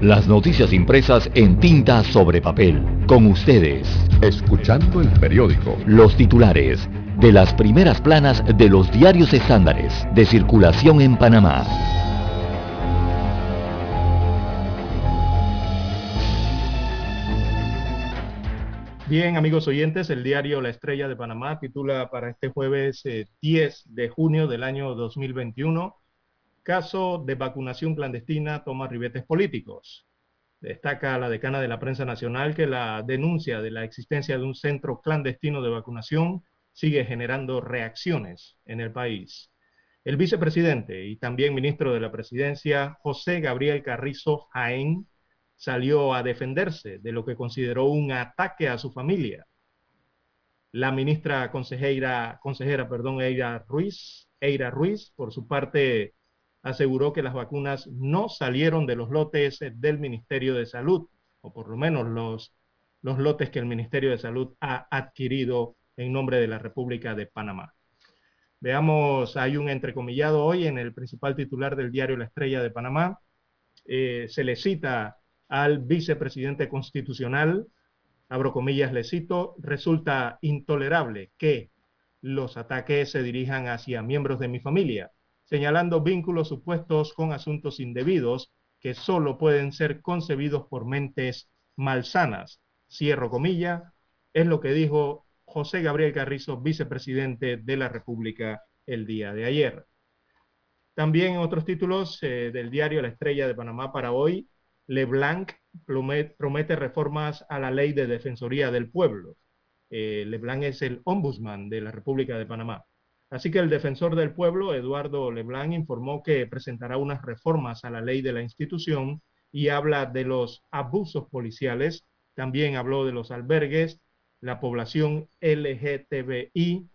Las noticias impresas en tinta sobre papel. Con ustedes. Escuchando el periódico. Los titulares de las primeras planas de los diarios estándares de circulación en Panamá. Bien, amigos oyentes, el diario La Estrella de Panamá titula para este jueves 10 eh, de junio del año 2021 Caso de vacunación clandestina toma ribetes políticos. Destaca la decana de la prensa nacional que la denuncia de la existencia de un centro clandestino de vacunación sigue generando reacciones en el país. El vicepresidente y también ministro de la presidencia, José Gabriel Carrizo Jaén, salió a defenderse de lo que consideró un ataque a su familia. La ministra consejera, consejera perdón, Eira Ruiz, Eira Ruiz, por su parte, aseguró que las vacunas no salieron de los lotes del Ministerio de Salud, o por lo menos los, los lotes que el Ministerio de Salud ha adquirido en nombre de la República de Panamá. Veamos, hay un entrecomillado hoy en el principal titular del diario La Estrella de Panamá. Eh, se le cita al vicepresidente constitucional, abro comillas, le cito, resulta intolerable que los ataques se dirijan hacia miembros de mi familia señalando vínculos supuestos con asuntos indebidos que solo pueden ser concebidos por mentes malsanas. Cierro comilla, es lo que dijo José Gabriel Carrizo, vicepresidente de la República, el día de ayer. También en otros títulos eh, del diario La Estrella de Panamá para hoy, Leblanc promete reformas a la ley de defensoría del pueblo. Eh, Leblanc es el ombudsman de la República de Panamá. Así que el defensor del pueblo, Eduardo Leblanc, informó que presentará unas reformas a la ley de la institución y habla de los abusos policiales. También habló de los albergues, la población LGTBI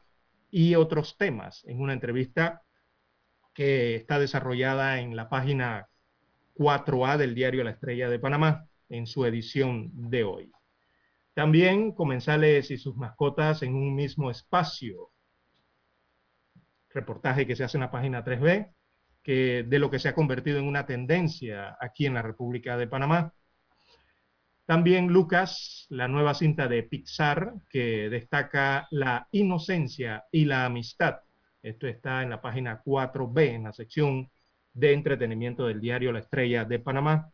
y otros temas en una entrevista que está desarrollada en la página 4A del diario La Estrella de Panamá en su edición de hoy. También comensales y sus mascotas en un mismo espacio reportaje que se hace en la página 3B, que, de lo que se ha convertido en una tendencia aquí en la República de Panamá. También Lucas, la nueva cinta de Pixar, que destaca la inocencia y la amistad. Esto está en la página 4B, en la sección de entretenimiento del diario La Estrella de Panamá.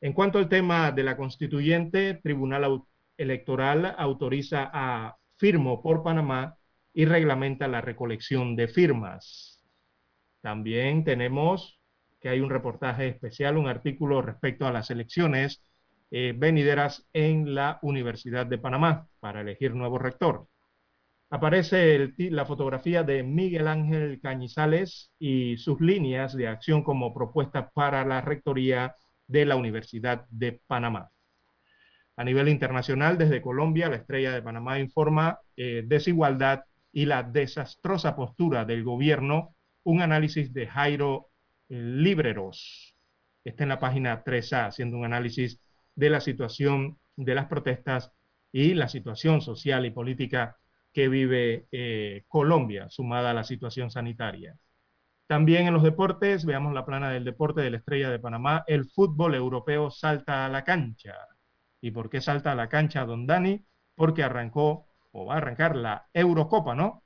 En cuanto al tema de la constituyente, Tribunal Electoral autoriza a Firmo por Panamá y reglamenta la recolección de firmas. También tenemos que hay un reportaje especial, un artículo respecto a las elecciones eh, venideras en la Universidad de Panamá para elegir nuevo rector. Aparece la fotografía de Miguel Ángel Cañizales y sus líneas de acción como propuesta para la rectoría de la Universidad de Panamá. A nivel internacional, desde Colombia, la Estrella de Panamá informa eh, desigualdad y la desastrosa postura del gobierno, un análisis de Jairo Libreros. Está en la página 3A, haciendo un análisis de la situación de las protestas y la situación social y política que vive eh, Colombia, sumada a la situación sanitaria. También en los deportes, veamos la plana del deporte de la estrella de Panamá, el fútbol europeo salta a la cancha. ¿Y por qué salta a la cancha, don Dani? Porque arrancó o va a arrancar la Eurocopa, ¿no?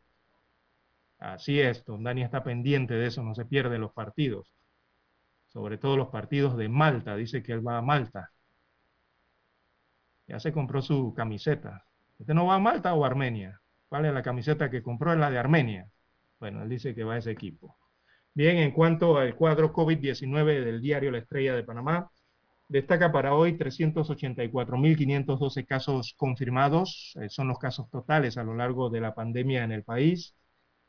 Así es, don Dani está pendiente de eso, no se pierde los partidos. Sobre todo los partidos de Malta, dice que él va a Malta. Ya se compró su camiseta. ¿Usted no va a Malta o a Armenia? ¿Cuál es la camiseta que compró? Es la de Armenia. Bueno, él dice que va a ese equipo. Bien, en cuanto al cuadro COVID-19 del diario La Estrella de Panamá, destaca para hoy 384.512 casos confirmados, eh, son los casos totales a lo largo de la pandemia en el país.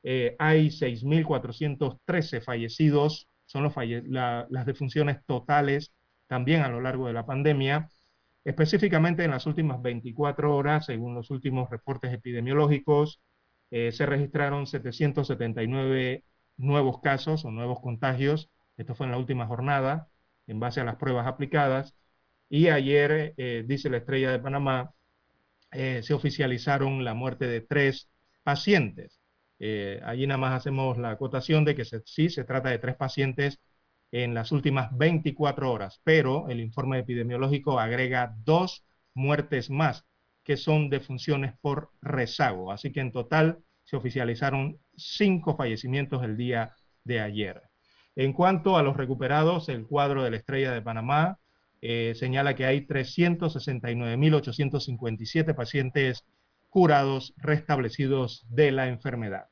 Eh, hay 6.413 fallecidos, son los las defunciones totales también a lo largo de la pandemia. Específicamente en las últimas 24 horas, según los últimos reportes epidemiológicos, eh, se registraron 779 nuevos casos o nuevos contagios. Esto fue en la última jornada, en base a las pruebas aplicadas. Y ayer, eh, dice la estrella de Panamá, eh, se oficializaron la muerte de tres pacientes. allí nada más hacemos la acotación de que sí se trata de tres pacientes en las últimas 24 horas, pero el informe epidemiológico agrega dos muertes más, que son defunciones por rezago. Así que en total se oficializaron cinco fallecimientos el día de ayer. En cuanto a los recuperados, el cuadro de la Estrella de Panamá eh, señala que hay 369.857 pacientes curados, restablecidos de la enfermedad.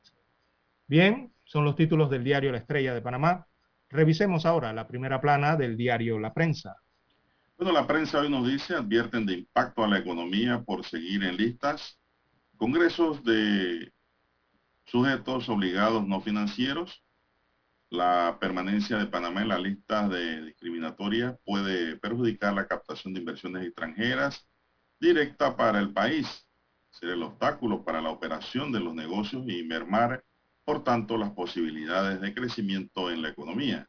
Bien, son los títulos del diario La Estrella de Panamá. Revisemos ahora la primera plana del diario La Prensa. Bueno, la prensa hoy nos dice, advierten de impacto a la economía por seguir en listas, congresos de sujetos obligados no financieros, la permanencia de Panamá en la lista de discriminatoria puede perjudicar la captación de inversiones extranjeras directa para el país, ser el obstáculo para la operación de los negocios y mermar por tanto las posibilidades de crecimiento en la economía.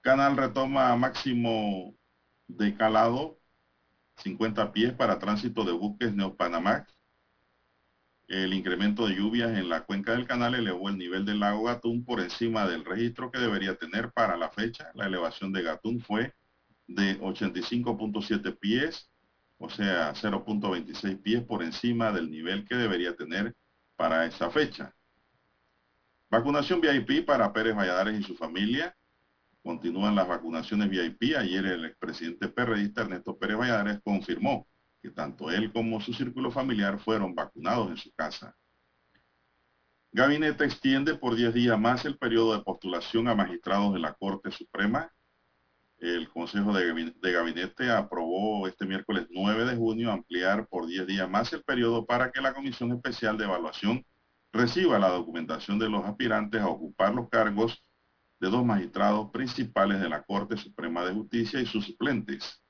Canal retoma máximo de calado 50 pies para tránsito de buques Neopanamax. El incremento de lluvias en la cuenca del canal elevó el nivel del lago Gatún por encima del registro que debería tener para la fecha. La elevación de Gatún fue de 85.7 pies, o sea, 0.26 pies por encima del nivel que debería tener para esa fecha. Vacunación VIP para Pérez Valladares y su familia. Continúan las vacunaciones VIP. Ayer el expresidente perredista Ernesto Pérez Valladares confirmó que tanto él como su círculo familiar fueron vacunados en su casa. Gabinete extiende por 10 días más el periodo de postulación a magistrados de la Corte Suprema. El Consejo de Gabinete aprobó este miércoles 9 de junio ampliar por 10 días más el periodo para que la Comisión Especial de Evaluación reciba la documentación de los aspirantes a ocupar los cargos de dos magistrados principales de la Corte Suprema de Justicia y sus suplentes.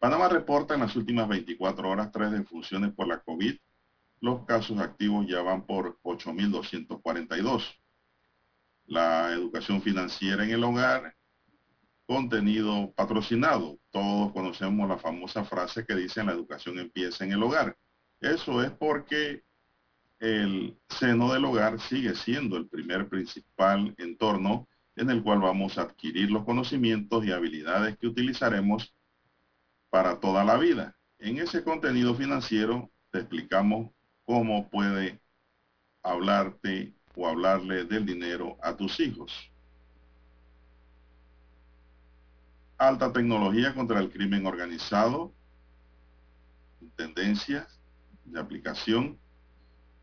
Panamá reporta en las últimas 24 horas tres defunciones por la COVID. Los casos activos ya van por 8.242. La educación financiera en el hogar, contenido patrocinado. Todos conocemos la famosa frase que dice la educación empieza en el hogar. Eso es porque el seno del hogar sigue siendo el primer principal entorno en el cual vamos a adquirir los conocimientos y habilidades que utilizaremos para toda la vida. En ese contenido financiero te explicamos cómo puede hablarte o hablarle del dinero a tus hijos. Alta tecnología contra el crimen organizado, tendencias de aplicación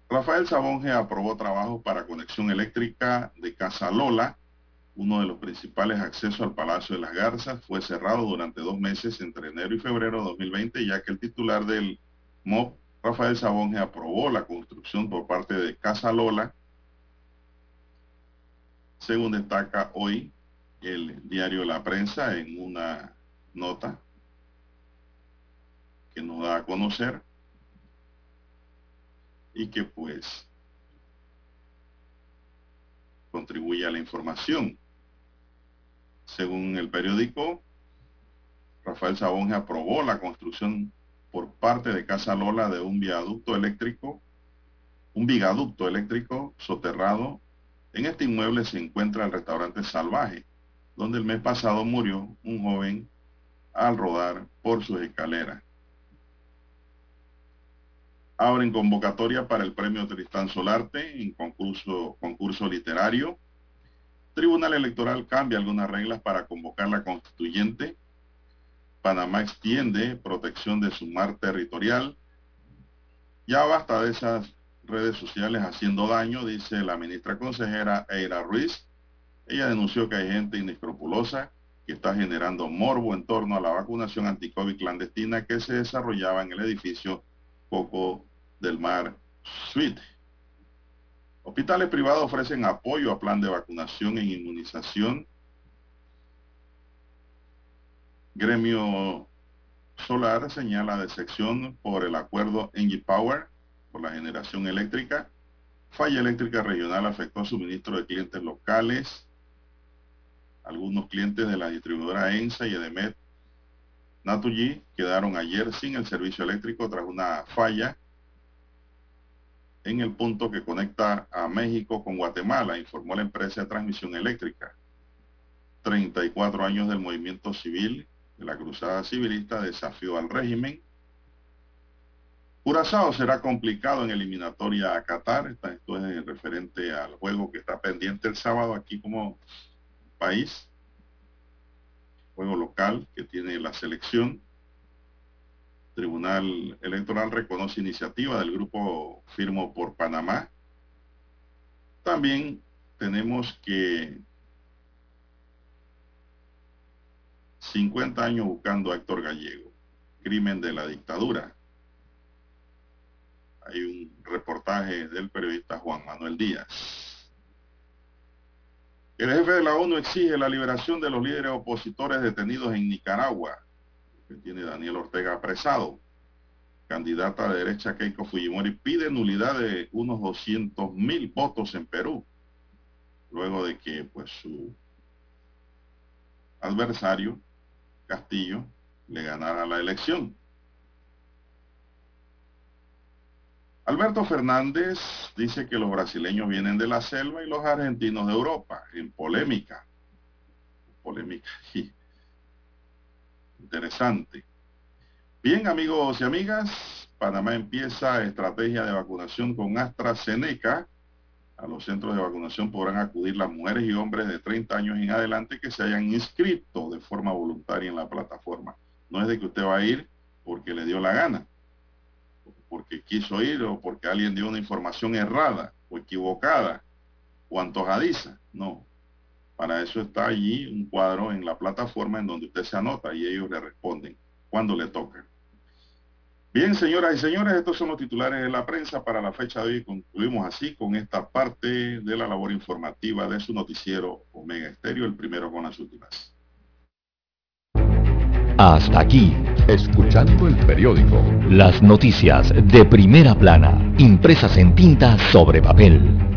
Rafael Sabonge aprobó trabajo para conexión eléctrica de Casa Lola. Uno de los principales accesos al Palacio de las Garzas fue cerrado durante dos meses entre enero y febrero de 2020, ya que el titular del MOB, Rafael Sabonge, aprobó la construcción por parte de Casa Lola, según destaca hoy el diario La Prensa en una nota que nos da a conocer y que pues contribuye a la información. Según el periódico, Rafael Sabonge aprobó la construcción por parte de Casa Lola de un viaducto eléctrico, un viaducto eléctrico soterrado. En este inmueble se encuentra el restaurante Salvaje, donde el mes pasado murió un joven al rodar por sus escaleras. Abren convocatoria para el premio Tristán Solarte en concurso, concurso literario. Tribunal Electoral cambia algunas reglas para convocar la constituyente. Panamá extiende protección de su mar territorial. Ya basta de esas redes sociales haciendo daño, dice la ministra consejera Eira Ruiz. Ella denunció que hay gente inescrupulosa que está generando morbo en torno a la vacunación anti-COVID clandestina que se desarrollaba en el edificio Coco del Mar Suite. Hospitales privados ofrecen apoyo a plan de vacunación e inmunización. Gremio Solar señala decepción por el acuerdo Engie Power por la generación eléctrica. Falla eléctrica regional afectó suministro de clientes locales. Algunos clientes de la distribuidora ENSA y EDEMET Naturgy quedaron ayer sin el servicio eléctrico tras una falla en el punto que conecta a México con Guatemala, informó la empresa de transmisión eléctrica. 34 años del movimiento civil, de la cruzada civilista, desafío al régimen. Curazao será complicado en eliminatoria a Qatar. Esto es referente al juego que está pendiente el sábado aquí como país. Juego local que tiene la selección. Tribunal Electoral reconoce iniciativa del grupo Firmo por Panamá. También tenemos que 50 años buscando a Héctor Gallego, crimen de la dictadura. Hay un reportaje del periodista Juan Manuel Díaz. El jefe de la ONU exige la liberación de los líderes opositores detenidos en Nicaragua que tiene Daniel Ortega apresado. Candidata de derecha Keiko Fujimori pide nulidad de unos 200 mil votos en Perú, luego de que pues su adversario, Castillo, le ganara la elección. Alberto Fernández dice que los brasileños vienen de la selva y los argentinos de Europa, en polémica. Polémica. Interesante. Bien, amigos y amigas, Panamá empieza estrategia de vacunación con AstraZeneca. A los centros de vacunación podrán acudir las mujeres y hombres de 30 años en adelante que se hayan inscrito de forma voluntaria en la plataforma. No es de que usted va a ir porque le dio la gana, porque quiso ir o porque alguien dio una información errada o equivocada o antojadiza. No, para eso está allí un cuadro en la plataforma en donde usted se anota y ellos le responden cuando le toca. Bien, señoras y señores, estos son los titulares de la prensa para la fecha de hoy. Concluimos así con esta parte de la labor informativa de su noticiero Omega Estéreo, el primero con las últimas. Hasta aquí, escuchando el periódico. Las noticias de primera plana, impresas en tinta sobre papel.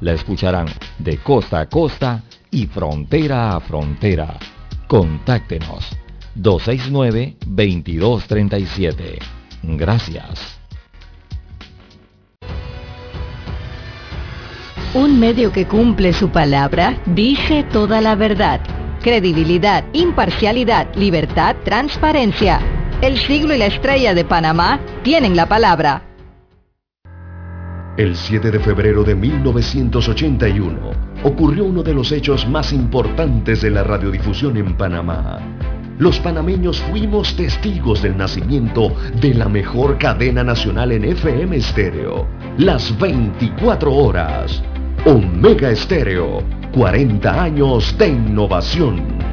la escucharán de costa a costa y frontera a frontera. Contáctenos 269-2237. Gracias. Un medio que cumple su palabra dice toda la verdad. Credibilidad, imparcialidad, libertad, transparencia. El siglo y la estrella de Panamá tienen la palabra. El 7 de febrero de 1981 ocurrió uno de los hechos más importantes de la radiodifusión en Panamá. los panameños fuimos testigos del nacimiento de la mejor cadena nacional en FM estéreo. Las 24 horas. Omega Estéreo. 40 años de innovación.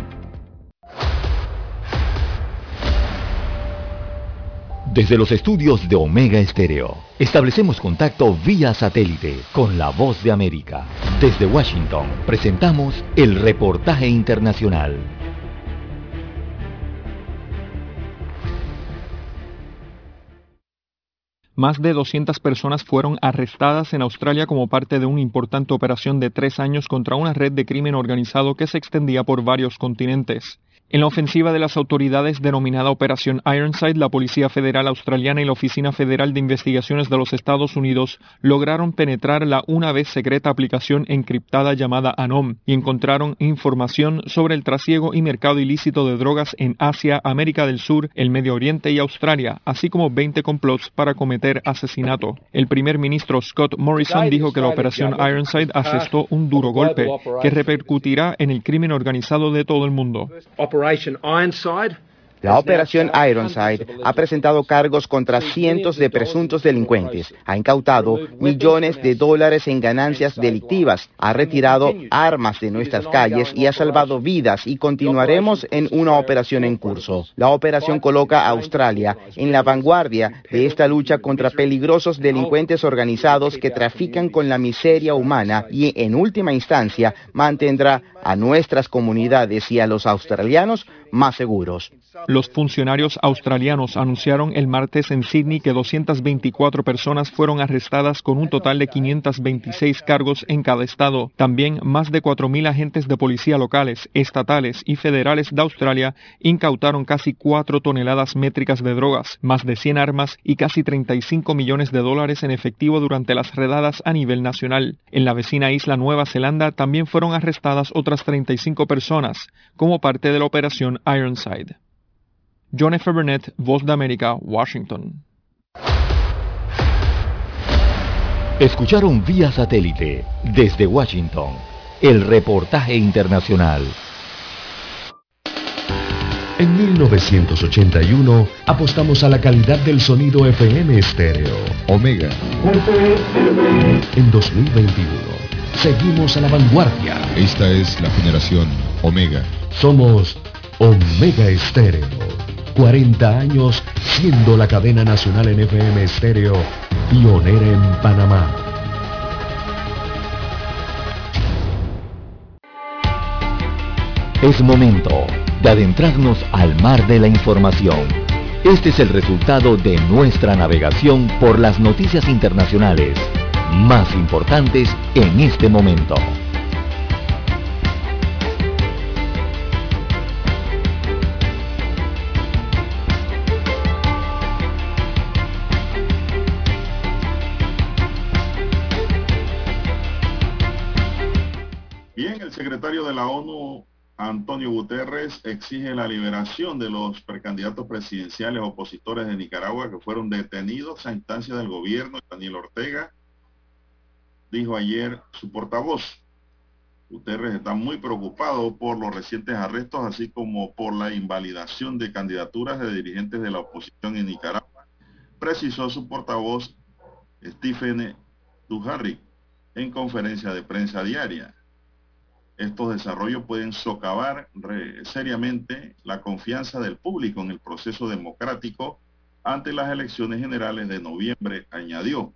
Desde los estudios de Omega Estéreo, establecemos contacto vía satélite con la voz de América. Desde Washington, presentamos el reportaje internacional. Más de 200 personas fueron arrestadas en Australia como parte de una importante operación de tres años contra una red de crimen organizado que se extendía por varios continentes. En la ofensiva de las autoridades denominada Operación Ironside, la Policía Federal Australiana y la Oficina Federal de Investigaciones de los Estados Unidos lograron penetrar la una vez secreta aplicación encriptada llamada ANOM y encontraron información sobre el trasiego y mercado ilícito de drogas en Asia, América del Sur, el Medio Oriente y Australia, así como 20 complots para cometer asesinato. El primer ministro Scott Morrison dijo que la Operación Ironside asestó un duro golpe que repercutirá en el crimen organizado de todo el mundo. Operation Ironside La operación Ironside ha presentado cargos contra cientos de presuntos delincuentes, ha incautado millones de dólares en ganancias delictivas, ha retirado armas de nuestras calles y ha salvado vidas. Y continuaremos en una operación en curso. La operación coloca a Australia en la vanguardia de esta lucha contra peligrosos delincuentes organizados que trafican con la miseria humana y en última instancia mantendrá a nuestras comunidades y a los australianos más seguros. Los funcionarios australianos anunciaron el martes en Sydney que 224 personas fueron arrestadas con un total de 526 cargos en cada estado. También más de 4.000 agentes de policía locales, estatales y federales de Australia incautaron casi 4 toneladas métricas de drogas, más de 100 armas y casi 35 millones de dólares en efectivo durante las redadas a nivel nacional. En la vecina isla Nueva Zelanda también fueron arrestadas otras 35 personas como parte de la operación Ironside. John F. Burnett, Voz de América, Washington. Escucharon vía satélite desde Washington el reportaje internacional. En 1981 apostamos a la calidad del sonido FM estéreo. Omega. En 2021 seguimos a la vanguardia. Esta es la generación Omega. Somos Omega Estéreo. 40 años siendo la cadena nacional en FM estéreo pionera en Panamá. Es momento de adentrarnos al mar de la información. Este es el resultado de nuestra navegación por las noticias internacionales más importantes en este momento. De la ONU, Antonio Guterres, exige la liberación de los precandidatos presidenciales opositores de Nicaragua que fueron detenidos a instancia del gobierno Daniel Ortega, dijo ayer su portavoz. Guterres está muy preocupado por los recientes arrestos, así como por la invalidación de candidaturas de dirigentes de la oposición en Nicaragua, precisó su portavoz Stephen Dujarric en conferencia de prensa diaria. Estos desarrollos pueden socavar seriamente la confianza del público en el proceso democrático ante las elecciones generales de noviembre, añadió.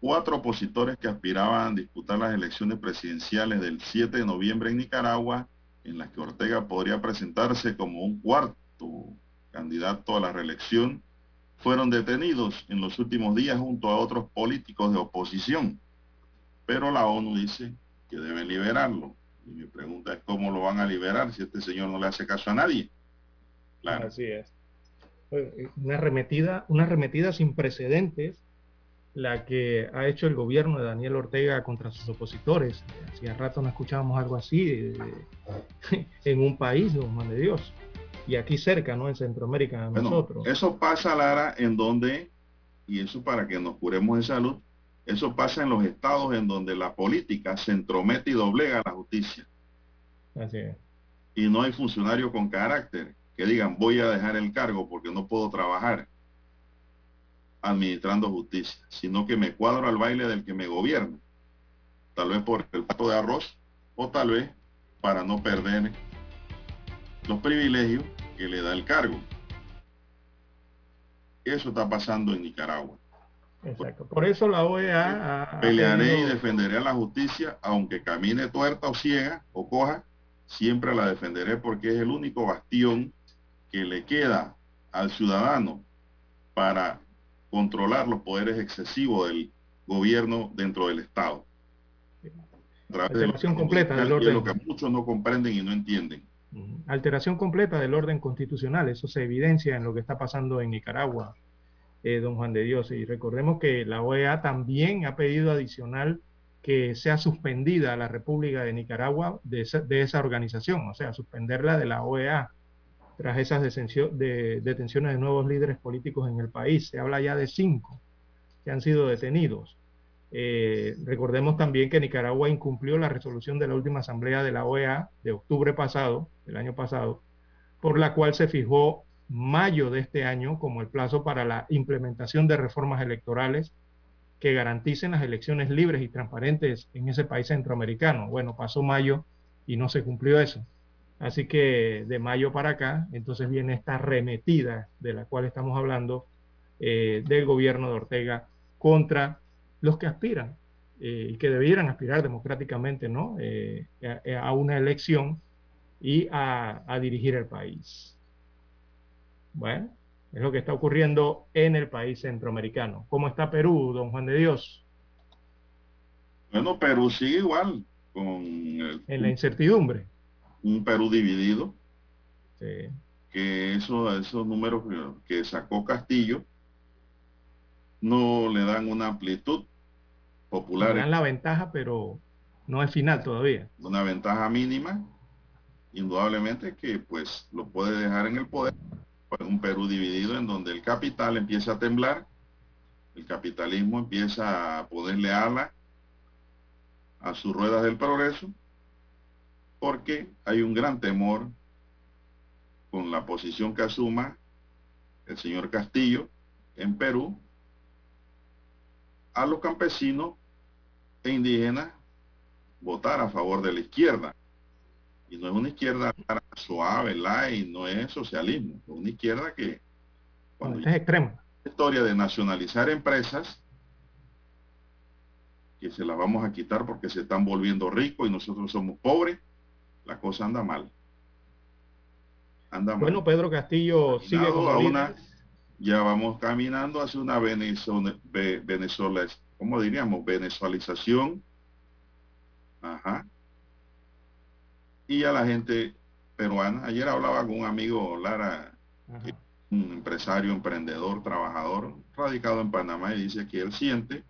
Cuatro opositores que aspiraban a disputar las elecciones presidenciales del 7 de noviembre en Nicaragua, en las que Ortega podría presentarse como un cuarto candidato a la reelección, fueron detenidos en los últimos días junto a otros políticos de oposición. Pero la ONU dice que deben liberarlo. Y mi pregunta es cómo lo van a liberar si este señor no le hace caso a nadie. Claro. Así es. Una arremetida, una arremetida sin precedentes la que ha hecho el gobierno de Daniel Ortega contra sus opositores. Hacía rato no escuchábamos algo así en un país, no de Dios. Y aquí cerca, ¿no? En Centroamérica, nosotros. Eso pasa, Lara, en donde, y eso para que nos curemos de salud, eso pasa en los estados en donde la política se entromete y doblega la justicia. Así es. Y no hay funcionarios con carácter que digan voy a dejar el cargo porque no puedo trabajar administrando justicia, sino que me cuadro al baile del que me gobierna. Tal vez por el plato de arroz o tal vez para no perder los privilegios que le da el cargo. Eso está pasando en Nicaragua. Exacto. Por eso la OEA pelearé y defenderé a la justicia, aunque camine tuerta o ciega o coja, siempre la defenderé porque es el único bastión que le queda al ciudadano para controlar los poderes excesivos del gobierno dentro del Estado. Alteración completa del orden. lo que muchos no comprenden y no entienden. Alteración completa del orden constitucional. Eso se evidencia en lo que está pasando en Nicaragua, eh, don Juan de Dios. Y recordemos que la OEA también ha pedido adicional que sea suspendida la República de Nicaragua de esa, de esa organización, o sea, suspenderla de la OEA tras esas de detenciones de nuevos líderes políticos en el país. Se habla ya de cinco que han sido detenidos. Eh, recordemos también que Nicaragua incumplió la resolución de la última asamblea de la OEA de octubre pasado, del año pasado, por la cual se fijó mayo de este año como el plazo para la implementación de reformas electorales que garanticen las elecciones libres y transparentes en ese país centroamericano. Bueno, pasó mayo y no se cumplió eso. Así que de mayo para acá, entonces viene esta remetida de la cual estamos hablando eh, del gobierno de Ortega contra los que aspiran eh, y que debieran aspirar democráticamente ¿no? Eh, a, una elección y a dirigir el país. Bueno, es lo que está ocurriendo en el país centroamericano. ¿Cómo está Perú, don Juan de Dios? Bueno, Perú sigue igual, con en la incertidumbre un Perú dividido. Que eso, esos números que sacó Castillo no le dan una amplitud popular. Le dan la ventaja, pero no es final todavía. Una ventaja mínima, indudablemente que pues lo puede dejar en el poder. Un Perú dividido en donde el capital empieza a temblar, el capitalismo empieza a ponerle ala a sus ruedas del progreso porque hay un gran temor con la posición que asuma el señor Castillo en Perú a los campesinos e indígenas votar a favor de la izquierda. Y no es una izquierda suave, y no es socialismo, es una izquierda que cuando es extrema. La historia de nacionalizar empresas que se las vamos a quitar porque se están volviendo ricos y nosotros somos pobres, la cosa anda mal. Anda bueno, Pedro Castillo sigue con una, ya vamos caminando hacia una Venezuela, Venezuela, ¿cómo diríamos? Venezualización. Ajá. Y a la gente peruana. Ayer hablaba con un amigo Lara, un empresario, emprendedor, trabajador, radicado en Panamá, y dice que él siente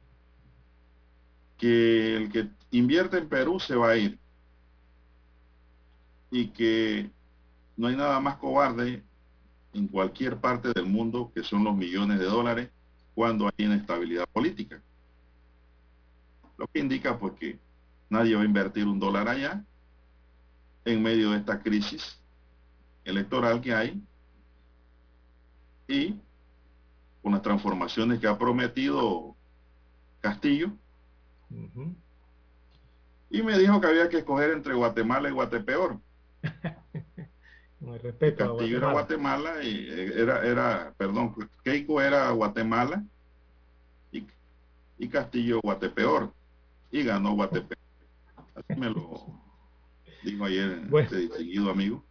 que el que invierte en Perú se va a ir y que no hay nada más cobarde en cualquier parte del mundo que son los millones de dólares cuando hay inestabilidad política. Lo que indica pues que nadie va a invertir un dólar allá en medio de esta crisis electoral que hay y con las transformaciones que ha prometido Castillo. Y me dijo que había que escoger entre Guatemala y Guatepeor. Con respeto Castillo era Guatemala y eh, era, era, perdón, Keiko era Guatemala y, y Castillo Guatepeor y ganó Guatepeor. Así me lo dijo ayer este distinguido amigo.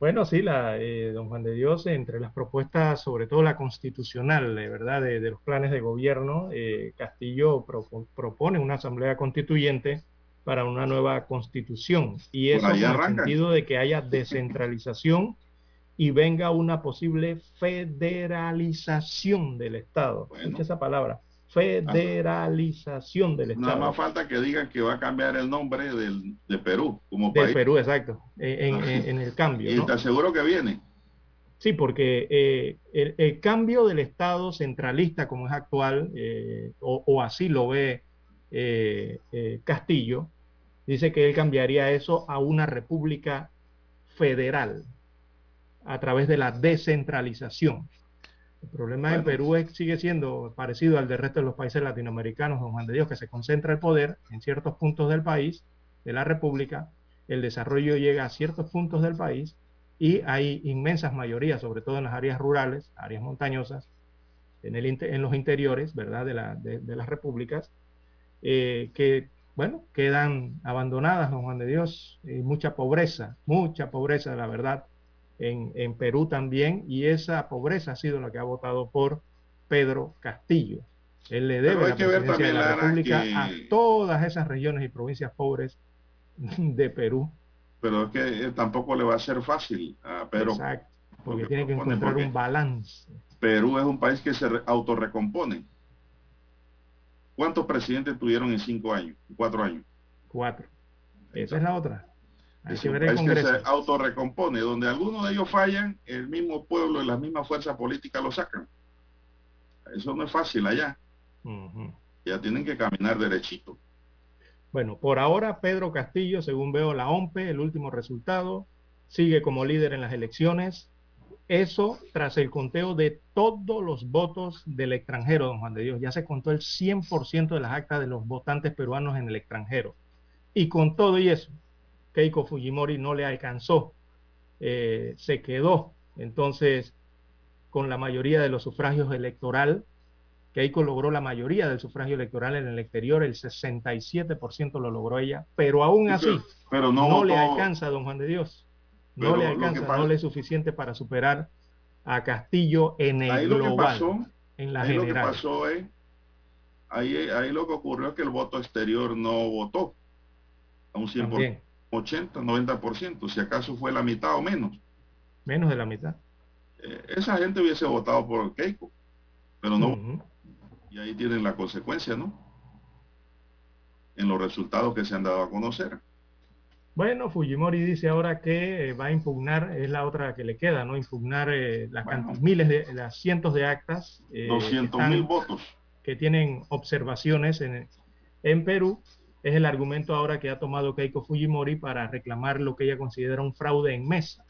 Bueno, sí, la, eh, don Juan de Dios, entre las propuestas, sobre todo la constitucional, de verdad, de, los planes de gobierno, eh, Castillo propone una asamblea constituyente para una nueva constitución. Y eso en el sentido de que haya descentralización y venga una posible federalización del Estado. Escucha esa palabra. Federalización del Estado. Nada más falta que digan que va a cambiar el nombre del, de Perú como de Perú, exacto. En, ah. el cambio. ¿Y te aseguro que viene? Sí, porque eh, el, cambio del Estado centralista como es actual, eh, o, así lo ve eh, Castillo, dice que él cambiaría eso a una república federal a través de la descentralización. El problema en Perú es, sigue siendo parecido al del resto de los países latinoamericanos, don Juan de Dios, que se concentra el poder en ciertos puntos del país, de la república, el desarrollo llega a ciertos puntos del país y hay inmensas mayorías, sobre todo en las áreas rurales, áreas montañosas, en, el, en los interiores, ¿verdad?, de, la, de, las repúblicas, eh, que, bueno, quedan abandonadas, don Juan de Dios, y mucha pobreza, mucha pobreza, la verdad, en, en, Perú también, y esa pobreza ha sido la que ha votado por Pedro Castillo. Él le debe la presidencia de la República a todas esas regiones y provincias pobres de Perú. Pero es que eh, tampoco le va a ser fácil a Perú. Exacto, porque, tiene que encontrar un balance. Perú es un país que se autorrecompone. ¿Cuántos presidentes tuvieron en cinco años, cuatro años? Cuatro. Esa es la otra. Es un país que se autorrecompone. Donde algunos de ellos fallan, el mismo pueblo y las mismas fuerzas políticas lo sacan. Eso no es fácil allá. Ya tienen que caminar derechito. Bueno, por ahora Pedro Castillo, según veo la OMPE, el último resultado, sigue como líder en las elecciones. Eso tras el conteo de todos los votos del extranjero, don Juan de Dios. Ya se contó el 100% de las actas de los votantes peruanos en el extranjero. Y con todo y eso, Keiko Fujimori no le alcanzó. Eh, se quedó entonces con la mayoría de los sufragios electoral Keiko logró la mayoría del sufragio electoral en el exterior, el 67% lo logró ella, pero aún así pero, no, le alcanza a don Juan de Dios. No le alcanza, no le es suficiente para superar a Castillo en el global, en la ahí general. Lo que pasó es, ahí, ahí lo que ocurrió es que el voto exterior no votó a un 100%, 80, 90%, si acaso fue la mitad o menos. Menos de la mitad. Eh, esa gente hubiese votado por Keiko, pero no. Y ahí tienen la consecuencia, ¿no? En los resultados que se han dado a conocer. Bueno, Fujimori dice ahora que eh, va a impugnar, es la otra que le queda, ¿no? Impugnar eh, las miles de, las cientos de actas. Eh, 200 mil votos. Que tienen observaciones en, en Perú. Es el argumento ahora que ha tomado Keiko Fujimori para reclamar lo que ella considera un fraude en mesa.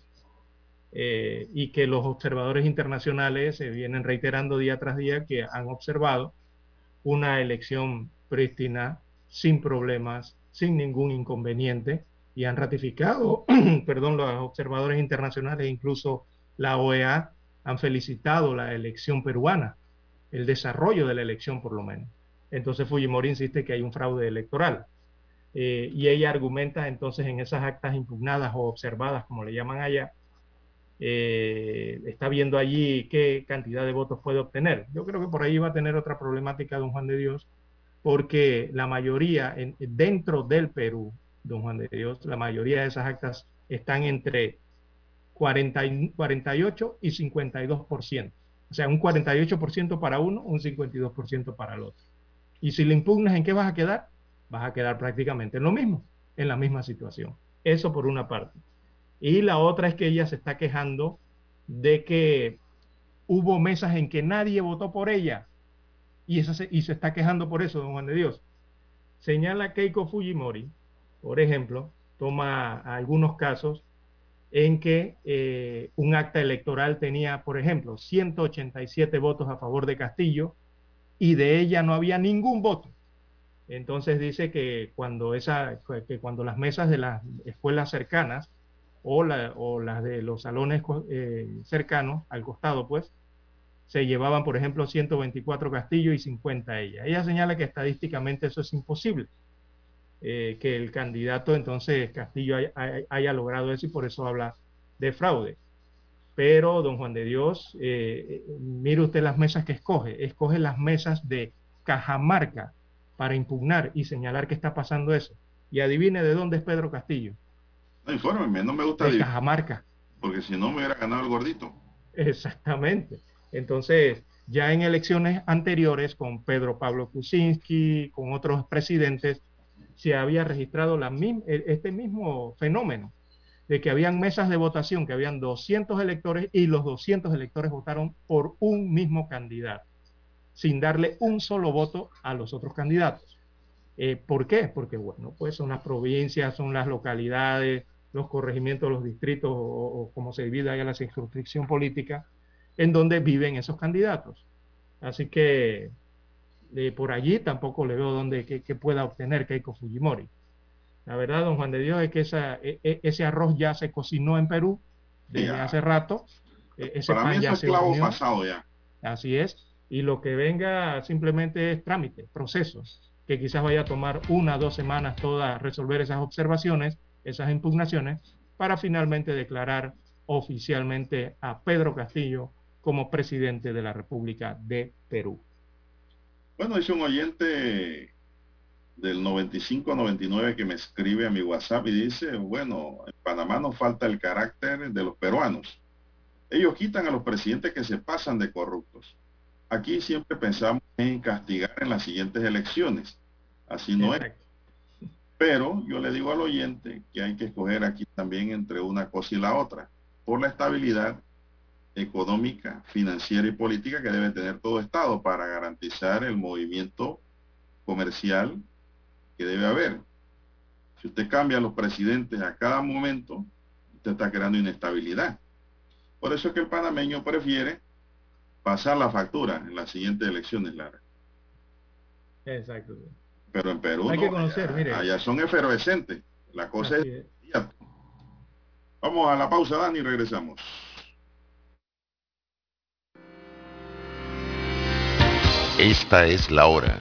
Eh, y que los observadores internacionales se vienen reiterando día tras día que han observado una elección prístina, sin problemas, sin ningún inconveniente, y han ratificado, perdón, los observadores internacionales, incluso la OEA, han felicitado la elección peruana, el desarrollo de la elección por lo menos. Entonces Fujimori insiste que hay un fraude electoral. Eh, y ella argumenta entonces en esas actas impugnadas o observadas, como le llaman allá, eh, está viendo allí qué cantidad de votos puede obtener. Yo creo que por ahí va a tener otra problemática don Juan de Dios, porque la mayoría dentro del Perú, don Juan de Dios, la mayoría de esas actas están entre 40 48 y 52%. O sea, un 48% para uno, un 52% para el otro. Y si le impugnas, ¿en qué vas a quedar? Vas a quedar prácticamente en lo mismo, en la misma situación. Eso por una parte. Y la otra es que ella se está quejando de que hubo mesas en que nadie votó por ella. Y, se, y se está quejando por eso, don Juan de Dios. Señala Keiko Fujimori, por ejemplo, toma algunos casos en que eh, un acta electoral tenía, por ejemplo, 187 votos a favor de Castillo y de ella no había ningún voto. Entonces dice que cuando, esa, que cuando las mesas de las escuelas cercanas o, las de los salones eh, cercanos, al costado, pues, se llevaban, por ejemplo, 124 Castillo y 50 ella. Ella señala que estadísticamente eso es imposible, eh, que el candidato entonces Castillo haya, logrado eso y por eso habla de fraude. Pero, don Juan de Dios, eh, mire usted las mesas que escoge. Escoge las mesas de Cajamarca para impugnar y señalar que está pasando eso. Y adivine de dónde es Pedro Castillo. No, infórmeme, no me gusta. De Cajamarca. Porque si no me hubiera ganado el gordito. Exactamente. Entonces, ya en elecciones anteriores, con Pedro Pablo Kuczynski, con otros presidentes, se había registrado la, e, este mismo fenómeno de que habían mesas de votación, que habían 200 electores y los 200 electores votaron por un mismo candidato, sin darle un solo voto a los otros candidatos. Eh, ¿Por qué? Porque, bueno, pues son las provincias, son las localidades, los corregimientos, los distritos, o, como se divide ahí la circunscripción política, en donde viven esos candidatos. Así que eh, por allí tampoco le veo dónde que, pueda obtener Keiko Fujimori. La verdad, don Juan de Dios, es que e, e, ese arroz ya se cocinó en Perú desde hace rato. E, ese Para mí ya es clavo pasado ya. Así es. Y lo que venga simplemente es trámite, procesos, que quizás vaya a tomar una o dos semanas todas resolver esas observaciones, esas impugnaciones, para finalmente declarar oficialmente a Pedro Castillo como presidente de la República de Perú. Bueno, es un oyente del 95-99 que me escribe a mi WhatsApp y dice, bueno, en Panamá nos falta el carácter de los peruanos. Ellos quitan a los presidentes que se pasan de corruptos. Aquí siempre pensamos en castigar en las siguientes elecciones. Así no es. Pero yo le digo al oyente que hay que escoger aquí también entre una cosa y la otra, por la estabilidad económica, financiera y política que debe tener todo Estado para garantizar el movimiento comercial que debe haber. Si usted cambia a los presidentes a cada momento, usted está creando inestabilidad. Por eso es que el panameño prefiere pasar la factura en las siguientes elecciones, Lara. Exacto. Pero en Perú allá, son efervescentes. La cosa es... Vamos a la pausa, Dani, y regresamos. Esta es la hora.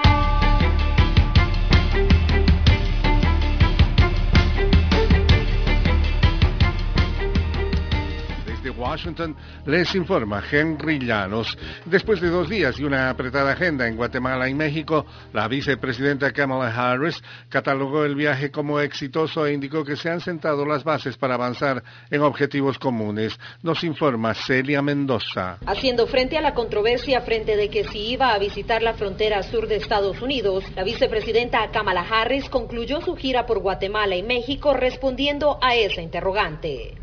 Washington, les informa Henry Llanos. Después de dos días y una apretada agenda en Guatemala y México, la vicepresidenta Kamala Harris catalogó el viaje como exitoso e indicó que se han sentado las bases para avanzar en objetivos comunes. Nos informa Celia Mendoza. Haciendo frente a la controversia frente de que si iba a visitar la frontera sur de Estados Unidos, la vicepresidenta Kamala Harris concluyó su gira por Guatemala y México respondiendo a esa interrogante.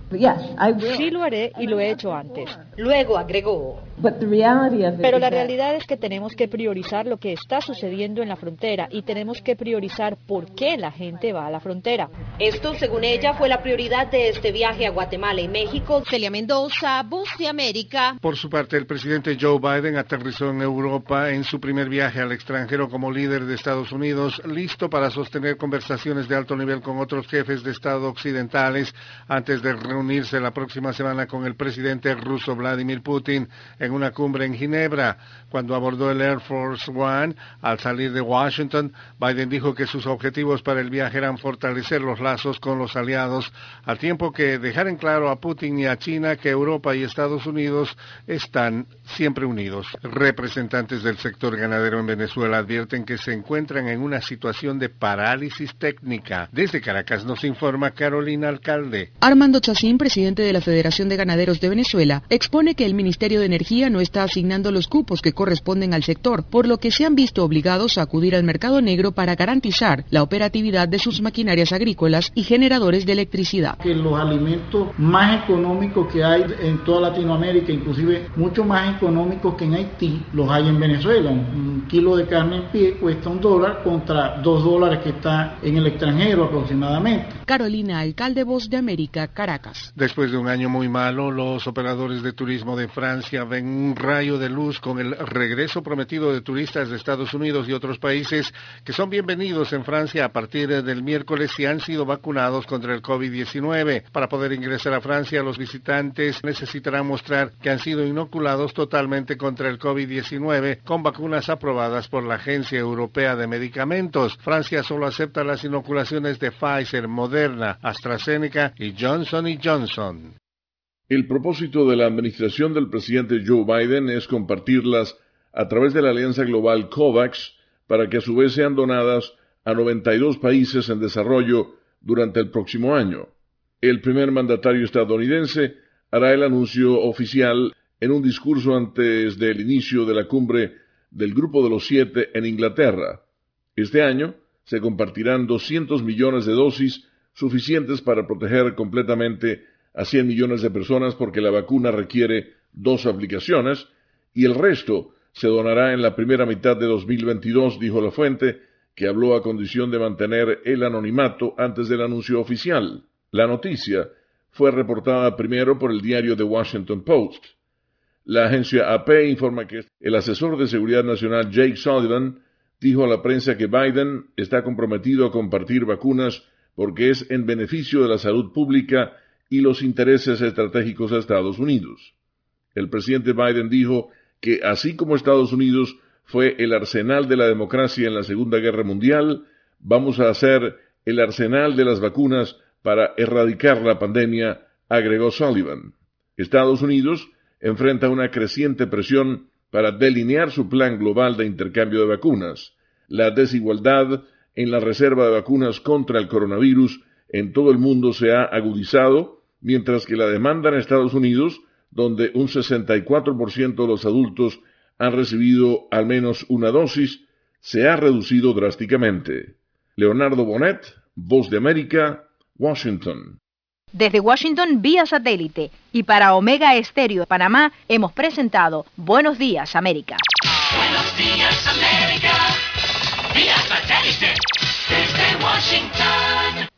Sí lo haré y lo he hecho antes. Luego agregó, pero la realidad es que tenemos que priorizar lo que está sucediendo en la frontera y tenemos que priorizar por qué la gente va a la frontera. Esto, según ella, fue la prioridad de este viaje a Guatemala y México. Celia Mendoza, Voz de América. Por su parte, el presidente Joe Biden aterrizó en Europa en su primer viaje al extranjero como líder de Estados Unidos, listo para sostener conversaciones de alto nivel con otros jefes de Estado occidentales antes de reunirse la próxima semana con el presidente ruso Vladimir Putin en una cumbre en Ginebra. Cuando abordó el Air Force One al salir de Washington, Biden dijo que sus objetivos para el viaje eran fortalecer los lazos con los aliados, al tiempo que dejar en claro a Putin y a China que Europa y Estados Unidos están siempre unidos. Representantes del sector ganadero en Venezuela advierten que se encuentran en una situación de parálisis técnica. Desde Caracas nos informa Carolina Alcalde. Armando Chacín, presidente de la Federación de Ganaderos de Venezuela, expone que el Ministerio de Energía no está asignando los cupos que corresponden al sector, por lo que se han visto obligados a acudir al mercado negro para garantizar la operatividad de sus maquinarias agrícolas y generadores de electricidad. Que los alimentos más económicos que hay en toda Latinoamérica, inclusive mucho más económicos que en Haití, los hay en Venezuela. Un kilo de carne en pie cuesta un dólar contra dos dólares que está en el extranjero aproximadamente. Carolina, alcalde Voz de América, Caracas. Después de un año muy malo, los operadores de turismo de Francia ven un rayo de luz con el regreso prometido de turistas de Estados Unidos y otros países que son bienvenidos en Francia a partir del miércoles si han sido vacunados contra el COVID-19. Para poder ingresar a Francia, los visitantes necesitarán mostrar que han sido inoculados totalmente contra el COVID-19 con vacunas aprobadas por la Agencia Europea de Medicamentos. Francia solo acepta las inoculaciones de Pfizer, Moderna, AstraZeneca y Johnson Johnson. El propósito de la administración del presidente Joe Biden es compartirlas a través de la alianza global COVAX para que a su vez sean donadas a 92 países en desarrollo durante el próximo año. El primer mandatario estadounidense hará el anuncio oficial en un discurso antes del inicio de la cumbre del Grupo de los Siete en Inglaterra. Este año se compartirán 200 millones de dosis suficientes para proteger completamente a 100 millones de personas porque la vacuna requiere dos aplicaciones y el resto se donará en la primera mitad de 2022, dijo la fuente, que habló a condición de mantener el anonimato antes del anuncio oficial. La noticia fue reportada primero por el diario The Washington Post. La agencia AP informa que el asesor de seguridad nacional Jake Sullivan dijo a la prensa que Biden está comprometido a compartir vacunas porque es en beneficio de la salud pública y los intereses estratégicos de Estados Unidos. El presidente Biden dijo que así como Estados Unidos fue el arsenal de la democracia en la Segunda Guerra Mundial, vamos a hacer el arsenal de las vacunas para erradicar la pandemia, agregó Sullivan. Estados Unidos enfrenta una creciente presión para delinear su plan global de intercambio de vacunas. La desigualdad en la reserva de vacunas contra el coronavirus en todo el mundo se ha agudizado, mientras que la demanda en Estados Unidos, donde un 64% de los adultos han recibido al menos una dosis, se ha reducido drásticamente. Leonardo Bonet, Voz de América, Washington. Desde Washington vía satélite y para Omega Estéreo de Panamá hemos presentado Buenos Días América. Buenos días, América. Vía satélite. Desde Washington.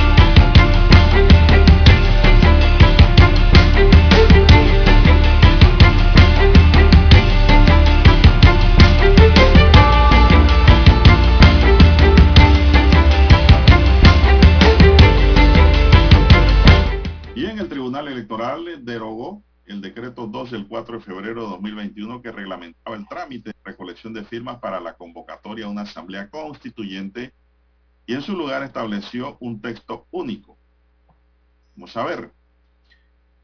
Electoral derogó el decreto 2 del 4 de febrero de 2021 que reglamentaba el trámite de recolección de firmas para la convocatoria a una asamblea constituyente y en su lugar estableció un texto único. Vamos a ver.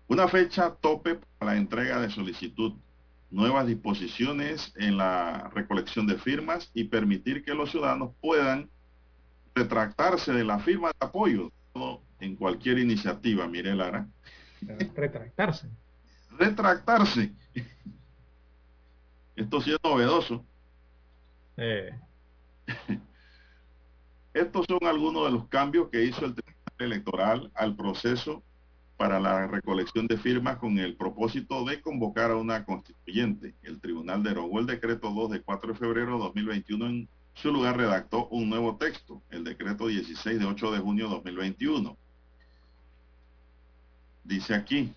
Una fecha tope para la entrega de solicitud, nuevas disposiciones en la recolección de firmas y permitir que los ciudadanos puedan retractarse de la firma de apoyo en cualquier iniciativa, mire Lara. Retractarse. Retractarse. Esto sí es novedoso. Eh, Estos son algunos de los cambios que hizo el Tribunal Electoral al proceso para la recolección de firmas con el propósito de convocar a una constituyente. El tribunal derogó el decreto 2 de 4 de febrero de 2021. En su lugar redactó un nuevo texto, el decreto 16 de 8 de junio de 2021. Dice aquí,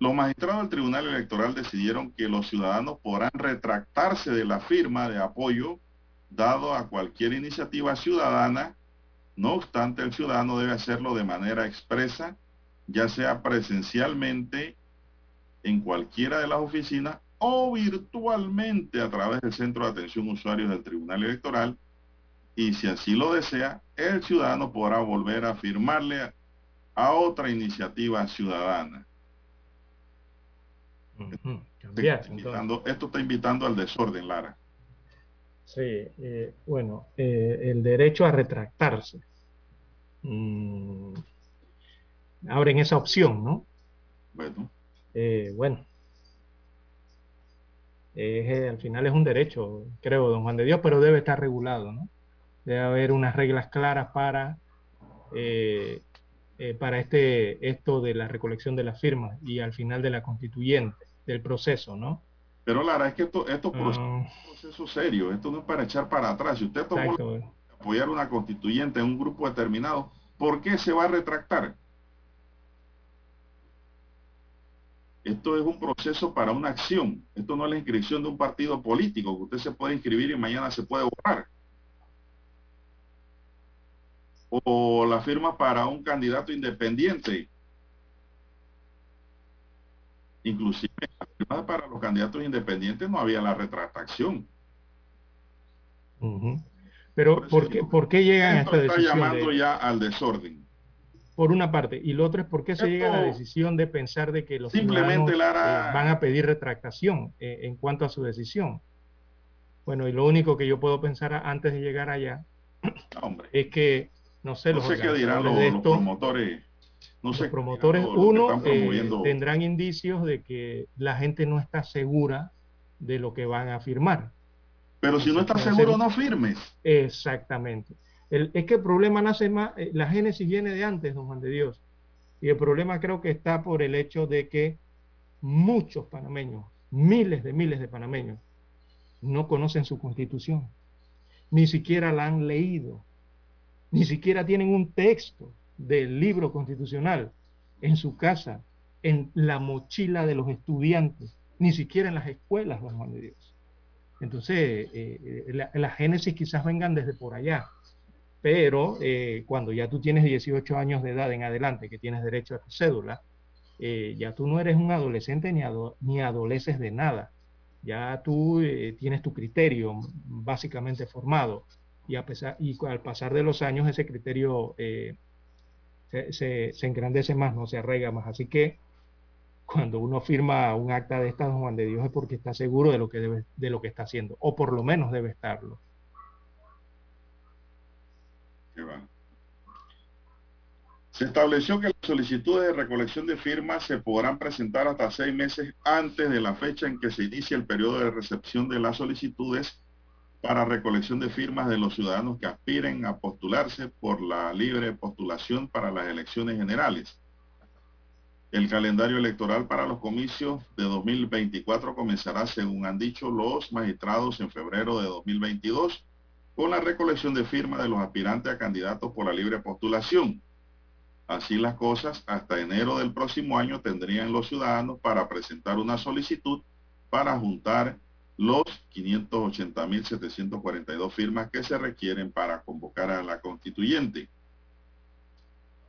los magistrados del Tribunal Electoral decidieron que los ciudadanos podrán retractarse de la firma de apoyo dado a cualquier iniciativa ciudadana. No obstante, el ciudadano debe hacerlo de manera expresa, ya sea presencialmente en cualquiera de las oficinas o virtualmente a través del Centro de Atención Usuarios del Tribunal Electoral. Y si así lo desea, el ciudadano podrá volver a firmarle a, otra iniciativa ciudadana. cambiar. Invitando- esto está invitando al desorden, Lara. Sí, eh, bueno, eh, el derecho a retractarse. Mm, abren esa opción, ¿no? Bueno, Eh, bueno. Eh, al final es un derecho, creo, don Juan de Dios, pero debe estar regulado, ¿no? Debe haber unas reglas claras para eh, eh, para este, esto de la recolección de las firmas y al final de la constituyente, del proceso, ¿no? Pero Lara, es que esto, esto Ah. es un proceso serio, esto no es para echar para atrás. Si usted tomó Exacto. apoyar una constituyente en un grupo determinado, ¿por qué se va a retractar? Esto es un proceso para una acción. Esto no es la inscripción de un partido político, que usted se puede inscribir y mañana se puede borrar. O la firma para un candidato independiente. Inclusive la firma para los candidatos independientes no había la retractación. Pero, ¿por qué, ¿por qué llegan a esta está decisión? llamando de- ya al desorden. por una parte. Y lo otro es por qué se llega a la decisión de pensar de que los Simplemente, Lara- eh, van a pedir retractación eh, en cuanto a su decisión. Bueno, y lo único que yo puedo pensar antes de llegar allá es que, no sé, No los sé qué dirán los, promotores. No sé los qué promotores, dirán uno, eh, tendrán indicios de que la gente no está segura de lo que van a firmar. Pero si no estás seguro, no firmes. Exactamente. El- es que el problema nace más, eh, la génesis viene de antes, don Juan de Dios. Y el problema creo que está por el hecho de que muchos panameños, miles de miles de panameños, no conocen su constitución, ni siquiera la han leído, ni siquiera tienen un texto del libro constitucional en su casa, en la mochila de los estudiantes, ni siquiera en las escuelas, don Juan de Dios. Entonces, eh, eh, la, la génesis quizás vengan desde por allá, pero eh, cuando ya tú tienes 18 años de edad en adelante, que tienes derecho a tu cédula, eh, ya tú no eres un adolescente ni, ado- ni adoleces de nada. Ya tú tienes tu criterio básicamente formado y, a pesar, y al pasar de los años ese criterio eh, se, se- engrandece más, no se arraiga más. Así que cuando uno firma un acta de estas, Juan de Dios, es porque está seguro de lo que debe, de lo que está haciendo, o por lo menos debe estarlo. Se estableció que las solicitudes de recolección de firmas se podrán presentar hasta seis meses antes de la fecha en que se inicie el periodo de recepción de las solicitudes para recolección de firmas de los ciudadanos que aspiren a postularse por la libre postulación para las elecciones generales. El calendario electoral para los comicios de 2024 comenzará, según han dicho los magistrados, en febrero de 2022 con la recolección de firmas de los aspirantes a candidatos por la libre postulación. Así las cosas, hasta enero del próximo año tendrían los ciudadanos para presentar una solicitud para juntar los 580.742 firmas que se requieren para convocar a la constituyente.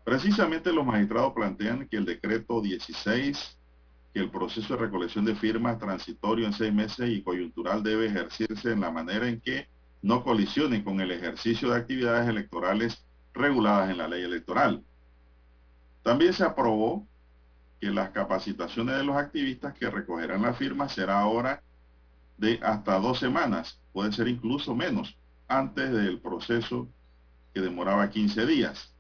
Precisamente los magistrados plantean que el decreto 16, que el proceso de recolección de firmas transitorio en seis meses y coyuntural debe ejercerse en la manera en que no colisionen con el ejercicio de actividades electorales reguladas en la ley electoral. También se aprobó que las capacitaciones de los activistas que recogerán las firmas será ahora de hasta dos semanas, puede ser incluso menos, antes del proceso que demoraba 15 días.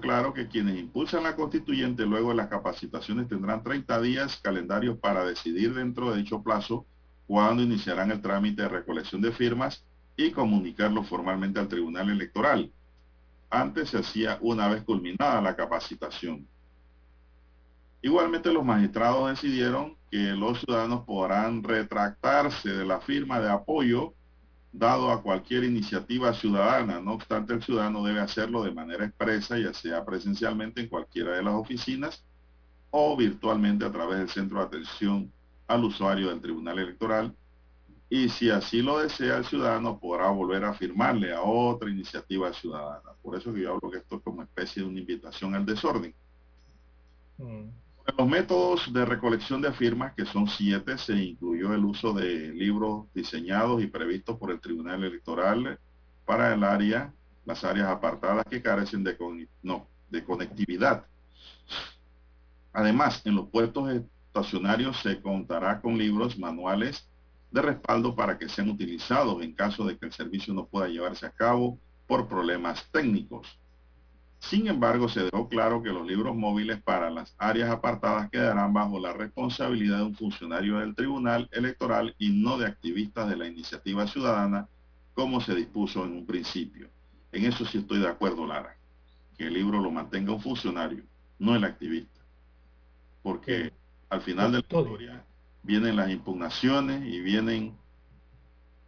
Claro que quienes impulsan la constituyente luego de las capacitaciones tendrán 30 días calendarios para decidir dentro de dicho plazo cuándo iniciarán el trámite de recolección de firmas y comunicarlo formalmente al Tribunal Electoral. Antes se hacía una vez culminada la capacitación. Igualmente los magistrados decidieron que los ciudadanos podrán retractarse de la firma de apoyo dado a cualquier iniciativa ciudadana. No obstante, el ciudadano debe hacerlo de manera expresa, ya sea presencialmente en cualquiera de las oficinas o virtualmente a través del centro de atención al usuario del Tribunal Electoral. Y si así lo desea el ciudadano, podrá volver a firmarle a otra iniciativa ciudadana. Por eso que yo hablo que esto es como especie de una invitación al desorden. En los métodos de recolección de firmas, que son siete, se incluyó el uso de libros diseñados y previstos por el Tribunal Electoral para el área, las áreas apartadas que carecen de, no, de conectividad. Además, en los puestos estacionarios se contará con libros manuales de respaldo para que sean utilizados en caso de que el servicio no pueda llevarse a cabo por problemas técnicos. Sin embargo, se dejó claro que los libros móviles para las áreas apartadas quedarán bajo la responsabilidad de un funcionario del Tribunal Electoral y no de activistas de la iniciativa ciudadana, como se dispuso en un principio. En eso sí estoy de acuerdo, Lara. que el libro lo mantenga un funcionario, no el activista. Porque al final de la historia vienen las impugnaciones y vienen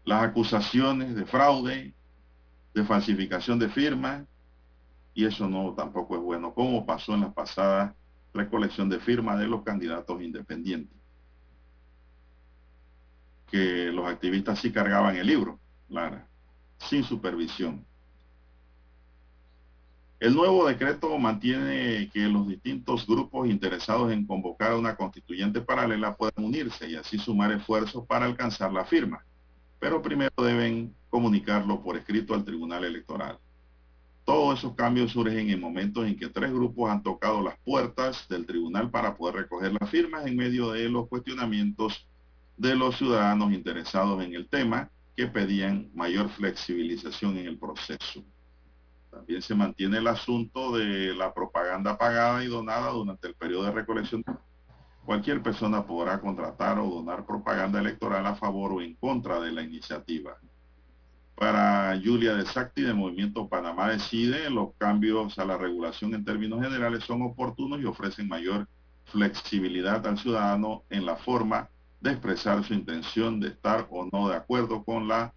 las acusaciones de fraude, de falsificación de firmas, y eso no tampoco es bueno, como pasó en la pasada recolección de firmas de los candidatos independientes. Que los activistas sí cargaban el libro, Lara, sin supervisión. El nuevo decreto mantiene que los distintos grupos interesados en convocar una constituyente paralela puedan unirse y así sumar esfuerzos para alcanzar la firma, pero primero deben comunicarlo por escrito al Tribunal Electoral. Todos esos cambios surgen en momentos en que tres grupos han tocado las puertas del tribunal para poder recoger las firmas en medio de los cuestionamientos de los ciudadanos interesados en el tema que pedían mayor flexibilización en el proceso. También se mantiene el asunto de la propaganda pagada y donada durante el periodo de recolección. Cualquier persona podrá contratar o donar propaganda electoral a favor o en contra de la iniciativa. Para Julia de Sacti de Movimiento Panamá Decide, los cambios a la regulación en términos generales son oportunos y ofrecen mayor flexibilidad al ciudadano en la forma de expresar su intención de estar o no de acuerdo con la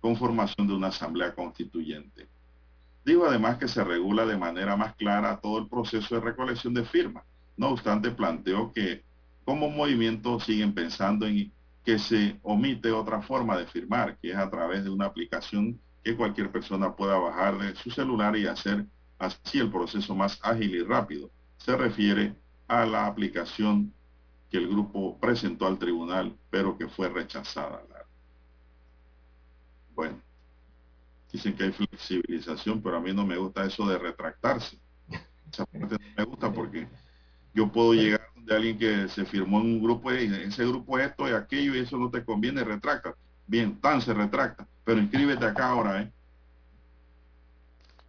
conformación de una asamblea constituyente. Digo además que se regula de manera más clara todo el proceso de recolección de firmas. No obstante, planteó que como movimiento siguen pensando en que se omite otra forma de firmar, que es a través de una aplicación que cualquier persona pueda bajar de su celular y hacer así el proceso más ágil y rápido. Se refiere a la aplicación que el grupo presentó al tribunal, pero que fue rechazada. Bueno, Dicen que hay flexibilización, pero a mí no me gusta eso de retractarse. Esa parte no me gusta porque yo puedo llegar de alguien que se firmó en un grupo y ese grupo es esto y aquello y eso no te conviene, retracta. Bien, tan se retracta, pero inscríbete acá ahora, ¿eh?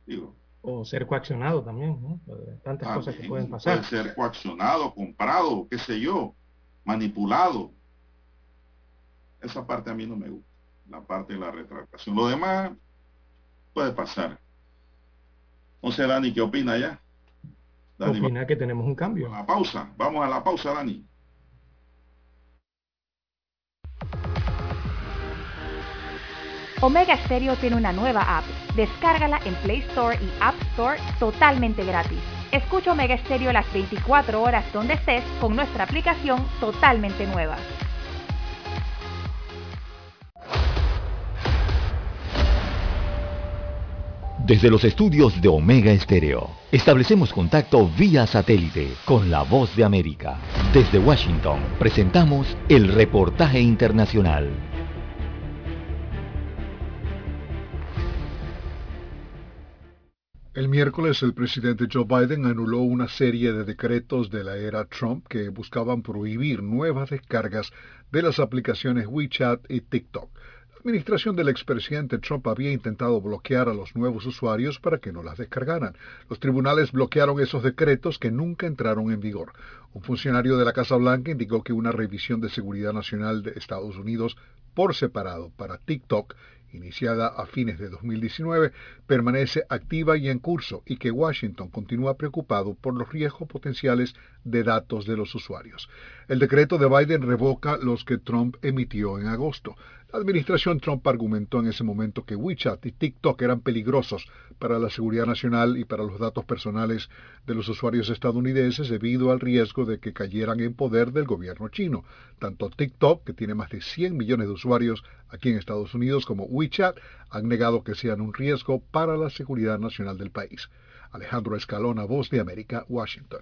Digo. O ser coaccionado también, ¿no? Tantas cosas que pueden pasar. Puede ser coaccionado, comprado, qué sé yo, manipulado. Esa parte a mí no me gusta, la parte de la retractación. Lo demás, puede pasar. O sea, Dani, ¿qué opina ya? Dani, opina que tenemos un cambio. A la pausa, vamos a la pausa, Dani. Omega Stereo tiene una nueva app. Descárgala en Play Store y App Store totalmente gratis. Escucha Omega Stereo las 24 horas donde estés con nuestra aplicación totalmente nueva. Desde los estudios de Omega Estéreo, establecemos contacto vía satélite con la voz de América. Desde Washington, presentamos el reportaje internacional. El miércoles el presidente Joe Biden anuló una serie de decretos de la era Trump que buscaban prohibir nuevas descargas de las aplicaciones WeChat y TikTok administración del expresidente Trump había intentado bloquear a los nuevos usuarios para que no las descargaran. Los tribunales bloquearon esos decretos que nunca entraron en vigor. Un funcionario de la Casa Blanca indicó que una revisión de seguridad nacional de Estados Unidos por separado para TikTok iniciada a fines de 2019, permanece activa y en curso y que Washington continúa preocupado por los riesgos potenciales de datos de los usuarios. El decreto de Biden revoca los que Trump emitió en agosto. La administración Trump argumentó en ese momento que WeChat y TikTok eran peligrosos para la seguridad nacional y para los datos personales de los usuarios estadounidenses debido al riesgo de que cayeran en poder del gobierno chino. Tanto TikTok, que tiene más de 100 millones de usuarios aquí en Estados Unidos, como WeChat han negado que sean un riesgo para la seguridad nacional del país. Alejandro Escalona, Voz de América, Washington.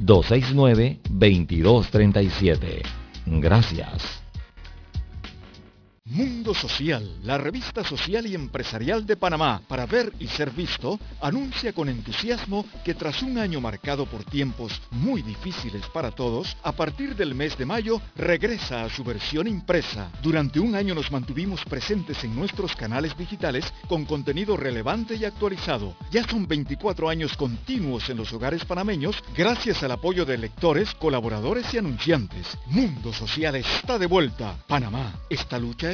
269-2237. Gracias. Mundo Social, la revista social y empresarial de Panamá, para ver y ser visto, anuncia con entusiasmo que tras un año marcado por tiempos muy difíciles para todos, a partir del mes de mayo regresa a su versión impresa. Durante un año nos mantuvimos presentes en nuestros canales digitales con contenido relevante y actualizado. Ya son 24 años continuos en los hogares panameños gracias al apoyo de lectores, colaboradores y anunciantes. Mundo Social está de vuelta. Panamá, esta lucha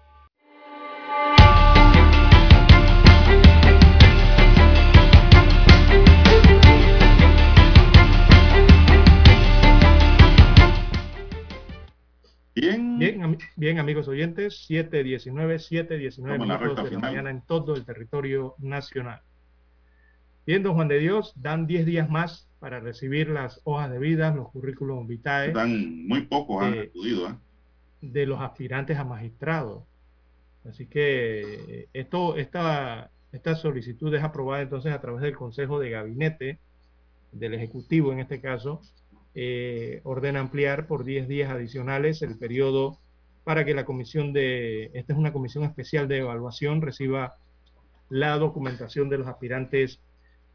Bien, bien, bien amigos oyentes, 7.19, 7.19 minutos de la mañana en todo el territorio nacional. Bien, don Juan de Dios, dan 10 días más para recibir las hojas de vida, los currículums vitae. Dan muy pocos, han acudido. ¿eh? De los aspirantes a magistrados. Así que esto, esta, esta solicitud es aprobada entonces a través del Consejo de Gabinete, del Ejecutivo en este caso, eh, ordena ampliar por 10 días adicionales el periodo para que la comisión de, esta es una comisión especial de evaluación, reciba la documentación de los aspirantes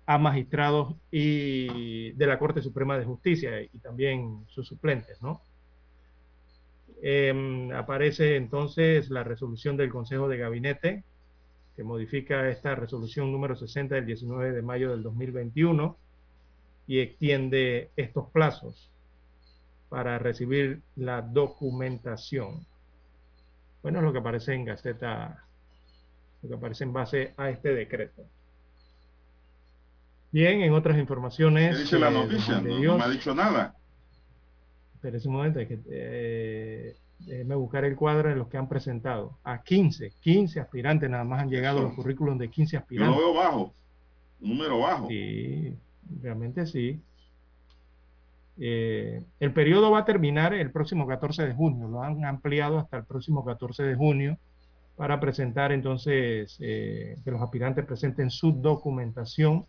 a magistrados y de la Corte Suprema de Justicia y también sus suplentes, ¿no? Em, aparece entonces la resolución del Consejo de Gabinete que modifica esta resolución número 60 del 19 de mayo del 2021 y extiende estos plazos para recibir la documentación. Bueno, es lo que aparece en Gaceta, lo que aparece en base a este decreto. Bien, en otras informaciones. ¿Qué dice la eh, noticia? No, me ha dicho nada. Pero ese momento, es que, eh, déjeme buscar el cuadro de los que han presentado. A 15, 15 aspirantes nada más han llegado los currículums de 15 aspirantes. Yo lo veo bajo, número bajo. Sí, realmente sí. Eh, el periodo va a terminar el próximo 14 de junio, lo han ampliado hasta el próximo 14 de junio para presentar entonces, eh, que los aspirantes presenten su documentación.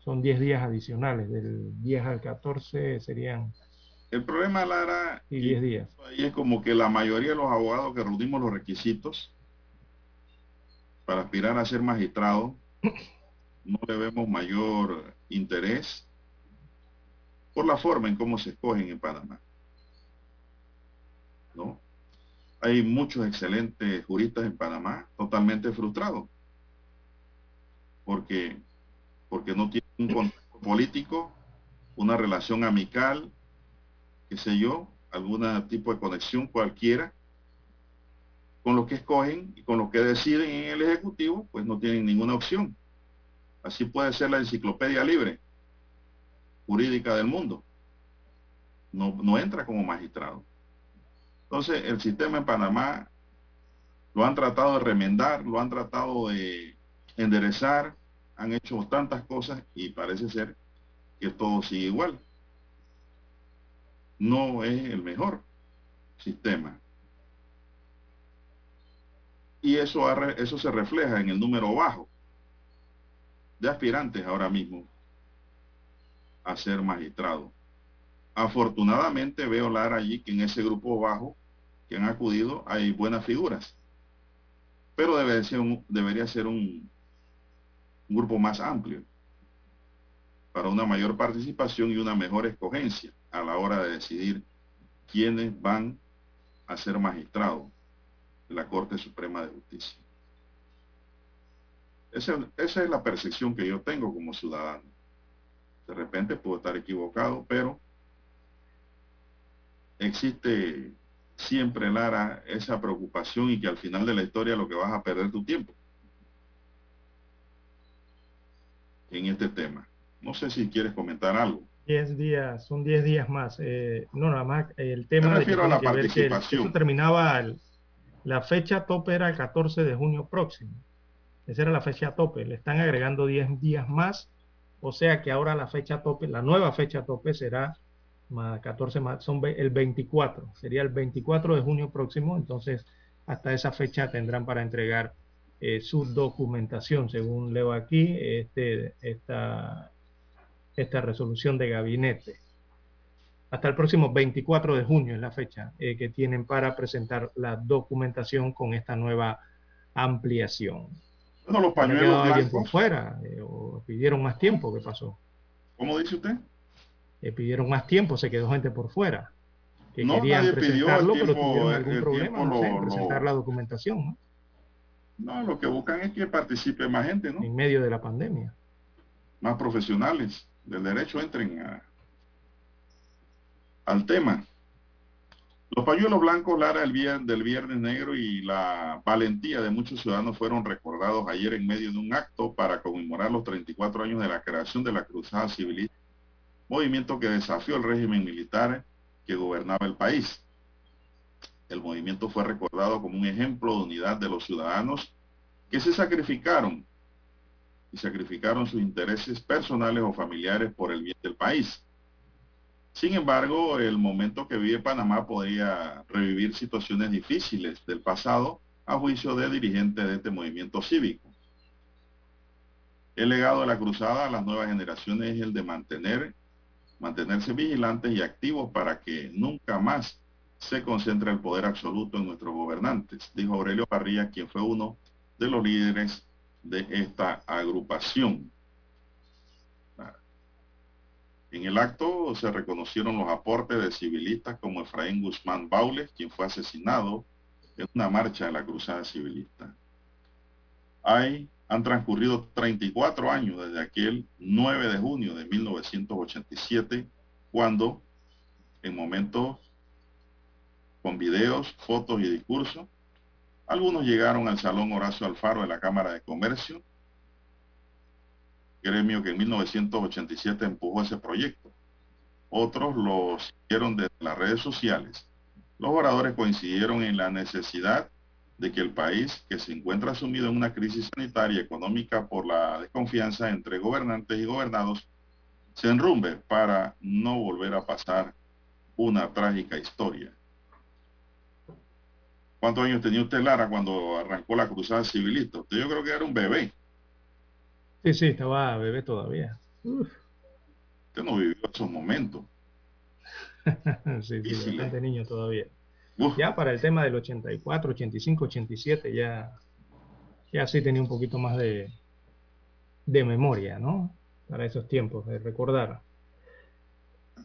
Son 10 días adicionales, del 10 al 14 serían... El problema, Lara, y 10 días. Ahí es como que la mayoría de los abogados que reunimos los requisitos para aspirar a ser magistrado, no le vemos mayor interés por la forma en cómo se escogen en Panamá. ¿No? Hay muchos excelentes juristas en Panamá totalmente frustrados porque, porque no tienen un contacto político, una relación amical, qué sé yo, algún tipo de conexión cualquiera con lo que escogen y con lo que deciden en el Ejecutivo, pues no tienen ninguna opción. Así puede ser la enciclopedia libre jurídica del mundo. No, no entra como magistrado. Entonces, el sistema en Panamá lo han tratado de remendar, lo han tratado de enderezar, han hecho tantas cosas y parece ser que todo sigue igual. No es el mejor sistema. Y eso, eso se refleja en el número bajo de aspirantes ahora mismo a ser magistrado. Afortunadamente veo, Lara, allí que en ese grupo bajo que han acudido hay buenas figuras. Pero debe ser un, debería ser un, un grupo más amplio para una mayor participación y una mejor escogencia a la hora de decidir quiénes van a ser magistrados de la Corte Suprema de Justicia. Esa, es la percepción que yo tengo como ciudadano. De repente puedo estar equivocado, pero existe siempre, Lara, esa preocupación y que al final de la historia lo que vas a perder tu tiempo en este tema. No sé si quieres comentar algo. Diez días, son diez días más. Eh, no, nada más el tema... Me refiero a la participación. eso terminaba, la fecha tope era el 14 de junio próximo. Esa era la fecha tope. Le están agregando 10 días más. O sea que ahora la fecha tope, la nueva fecha tope será más 14 más, son el 24, sería el 24 de junio próximo, entonces hasta esa fecha tendrán para entregar eh, su documentación, según leo aquí, este, esta, esta resolución de gabinete. Hasta el próximo 24 de junio es la fecha eh, que tienen para presentar la documentación con esta nueva ampliación. Bueno, los pañuelos alguien por fuera eh, o pidieron más tiempo, ¿qué pasó? ¿Cómo dice usted? Eh, pidieron más tiempo, se quedó gente por fuera. Que No, querían nadie pidió el pero tiempo, tuvieron el- algún el problema, no sé, lo- en presentar la documentación, ¿no? No, lo que buscan es que participe más gente, ¿no? En medio de la pandemia. Más profesionales del derecho entren a- al tema. Los pañuelos blancos, Lara, el vier- del Viernes Negro y la valentía de muchos ciudadanos fueron recordados ayer en medio de un acto para conmemorar los 34 años de la creación de la Cruzada Civilista, movimiento que desafió el régimen militar que gobernaba el país. El movimiento fue recordado como un ejemplo de unidad de los ciudadanos que se sacrificaron y sacrificaron sus intereses personales o familiares por el bien del país. Sin embargo, el momento que vive Panamá podría revivir situaciones difíciles del pasado a juicio de dirigentes de este movimiento cívico. El legado de la cruzada a las nuevas generaciones es el de mantener, mantenerse vigilantes y activos para que nunca más se concentre el poder absoluto en nuestros gobernantes, dijo Aurelio Parrilla, quien fue uno de los líderes de esta agrupación. En el acto se reconocieron los aportes de civilistas como Efraín Guzmán Baules, quien fue asesinado en una marcha de la Cruzada Civilista. Hay, han transcurrido 34 años desde aquel 9 de junio de 1987, cuando, en momentos con videos, fotos y discursos, algunos llegaron al Salón Horacio Alfaro de la Cámara de Comercio, gremio que en 1987 empujó ese proyecto. Otros lo siguieron desde las redes sociales. Los oradores coincidieron en la necesidad de que el país, que se encuentra sumido en una crisis sanitaria y económica por la desconfianza entre gobernantes y gobernados, se enrumbe para no volver a pasar una trágica historia. ¿Cuántos años tenía usted, Lara, cuando arrancó la cruzada civilista? Yo creo que era un bebé. Sí, sí, estaba bebé todavía. Uf, Usted no vivió esos momentos. sí, sí, Difíciles. bastante niño todavía. Uf. Ya para el tema del 84, 85, 87, ya, ya sí tenía un poquito más de, de memoria, ¿no? Para esos tiempos, de recordar.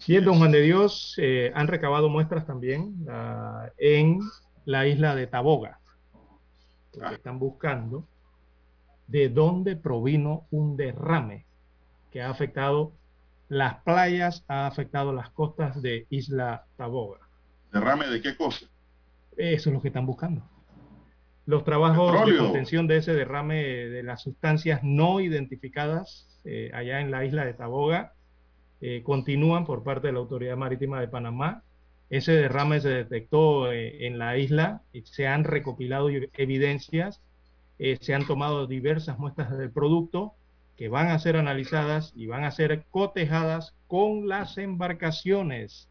Y el Don Juan de Dios eh, han recabado muestras también ah, en la isla de Taboga. Porque están buscando de dónde provino un derrame que ha afectado las playas, ha afectado las costas de Isla Taboga. ¿Derrame de qué cosa? Eso es lo que están buscando. Los trabajos de contención de ese derrame de las sustancias no identificadas eh, allá en la isla de Taboga eh, continúan por parte de la Autoridad Marítima de Panamá. Ese derrame se detectó eh, en la isla y se han recopilado evidencias, eh, se han tomado diversas muestras del producto que van a ser analizadas y van a ser cotejadas con las embarcaciones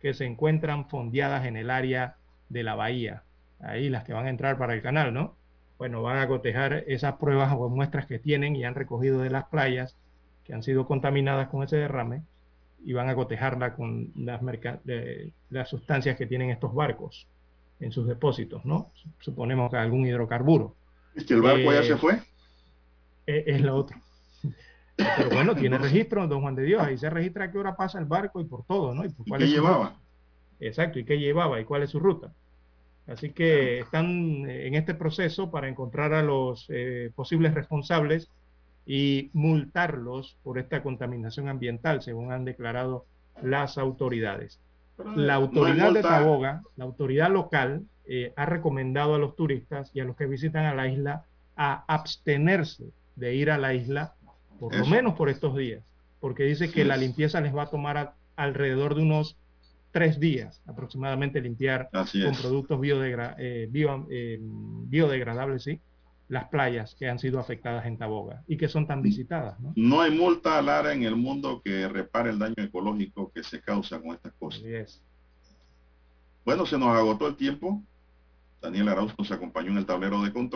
que se encuentran fondeadas en el área de la bahía. Ahí las que van a entrar para el canal, ¿no? Bueno, van a cotejar esas pruebas o muestras que tienen y han recogido de las playas que han sido contaminadas con ese derrame y van a cotejarla con las, sustancias que tienen estos barcos en sus depósitos, ¿no? Suponemos que algún hidrocarburo. ¿Es que el barco ya Eh, se fue? Es, es lo otro. Pero bueno, tiene registro, don Juan de Dios, ahí se registra a qué hora pasa el barco y por todo, ¿no? Y, por ¿Y cuál qué llevaba? ruta. Exacto, y qué llevaba y cuál es su ruta. Así que están eh, en este proceso para encontrar a los eh, posibles responsables y multarlos por esta contaminación ambiental, según han declarado las autoridades. La autoridad de multa- Taboga, la autoridad local, eh, ha recomendado a los turistas y a los que visitan a la isla a abstenerse de ir a la isla, por lo menos por estos días, porque dice que la limpieza les va a tomar a- alrededor de unos tres días aproximadamente limpiar Así con es. productos biodegra- eh, bio- eh, biodegradables, sí, las playas que han sido afectadas en Taboga y que son tan visitadas. ¿no? No hay multa, Lara, en el mundo que repare el daño ecológico que se causa con estas cosas. Bueno, se nos agotó el tiempo. Daniel Arauz nos acompañó en el tablero de control.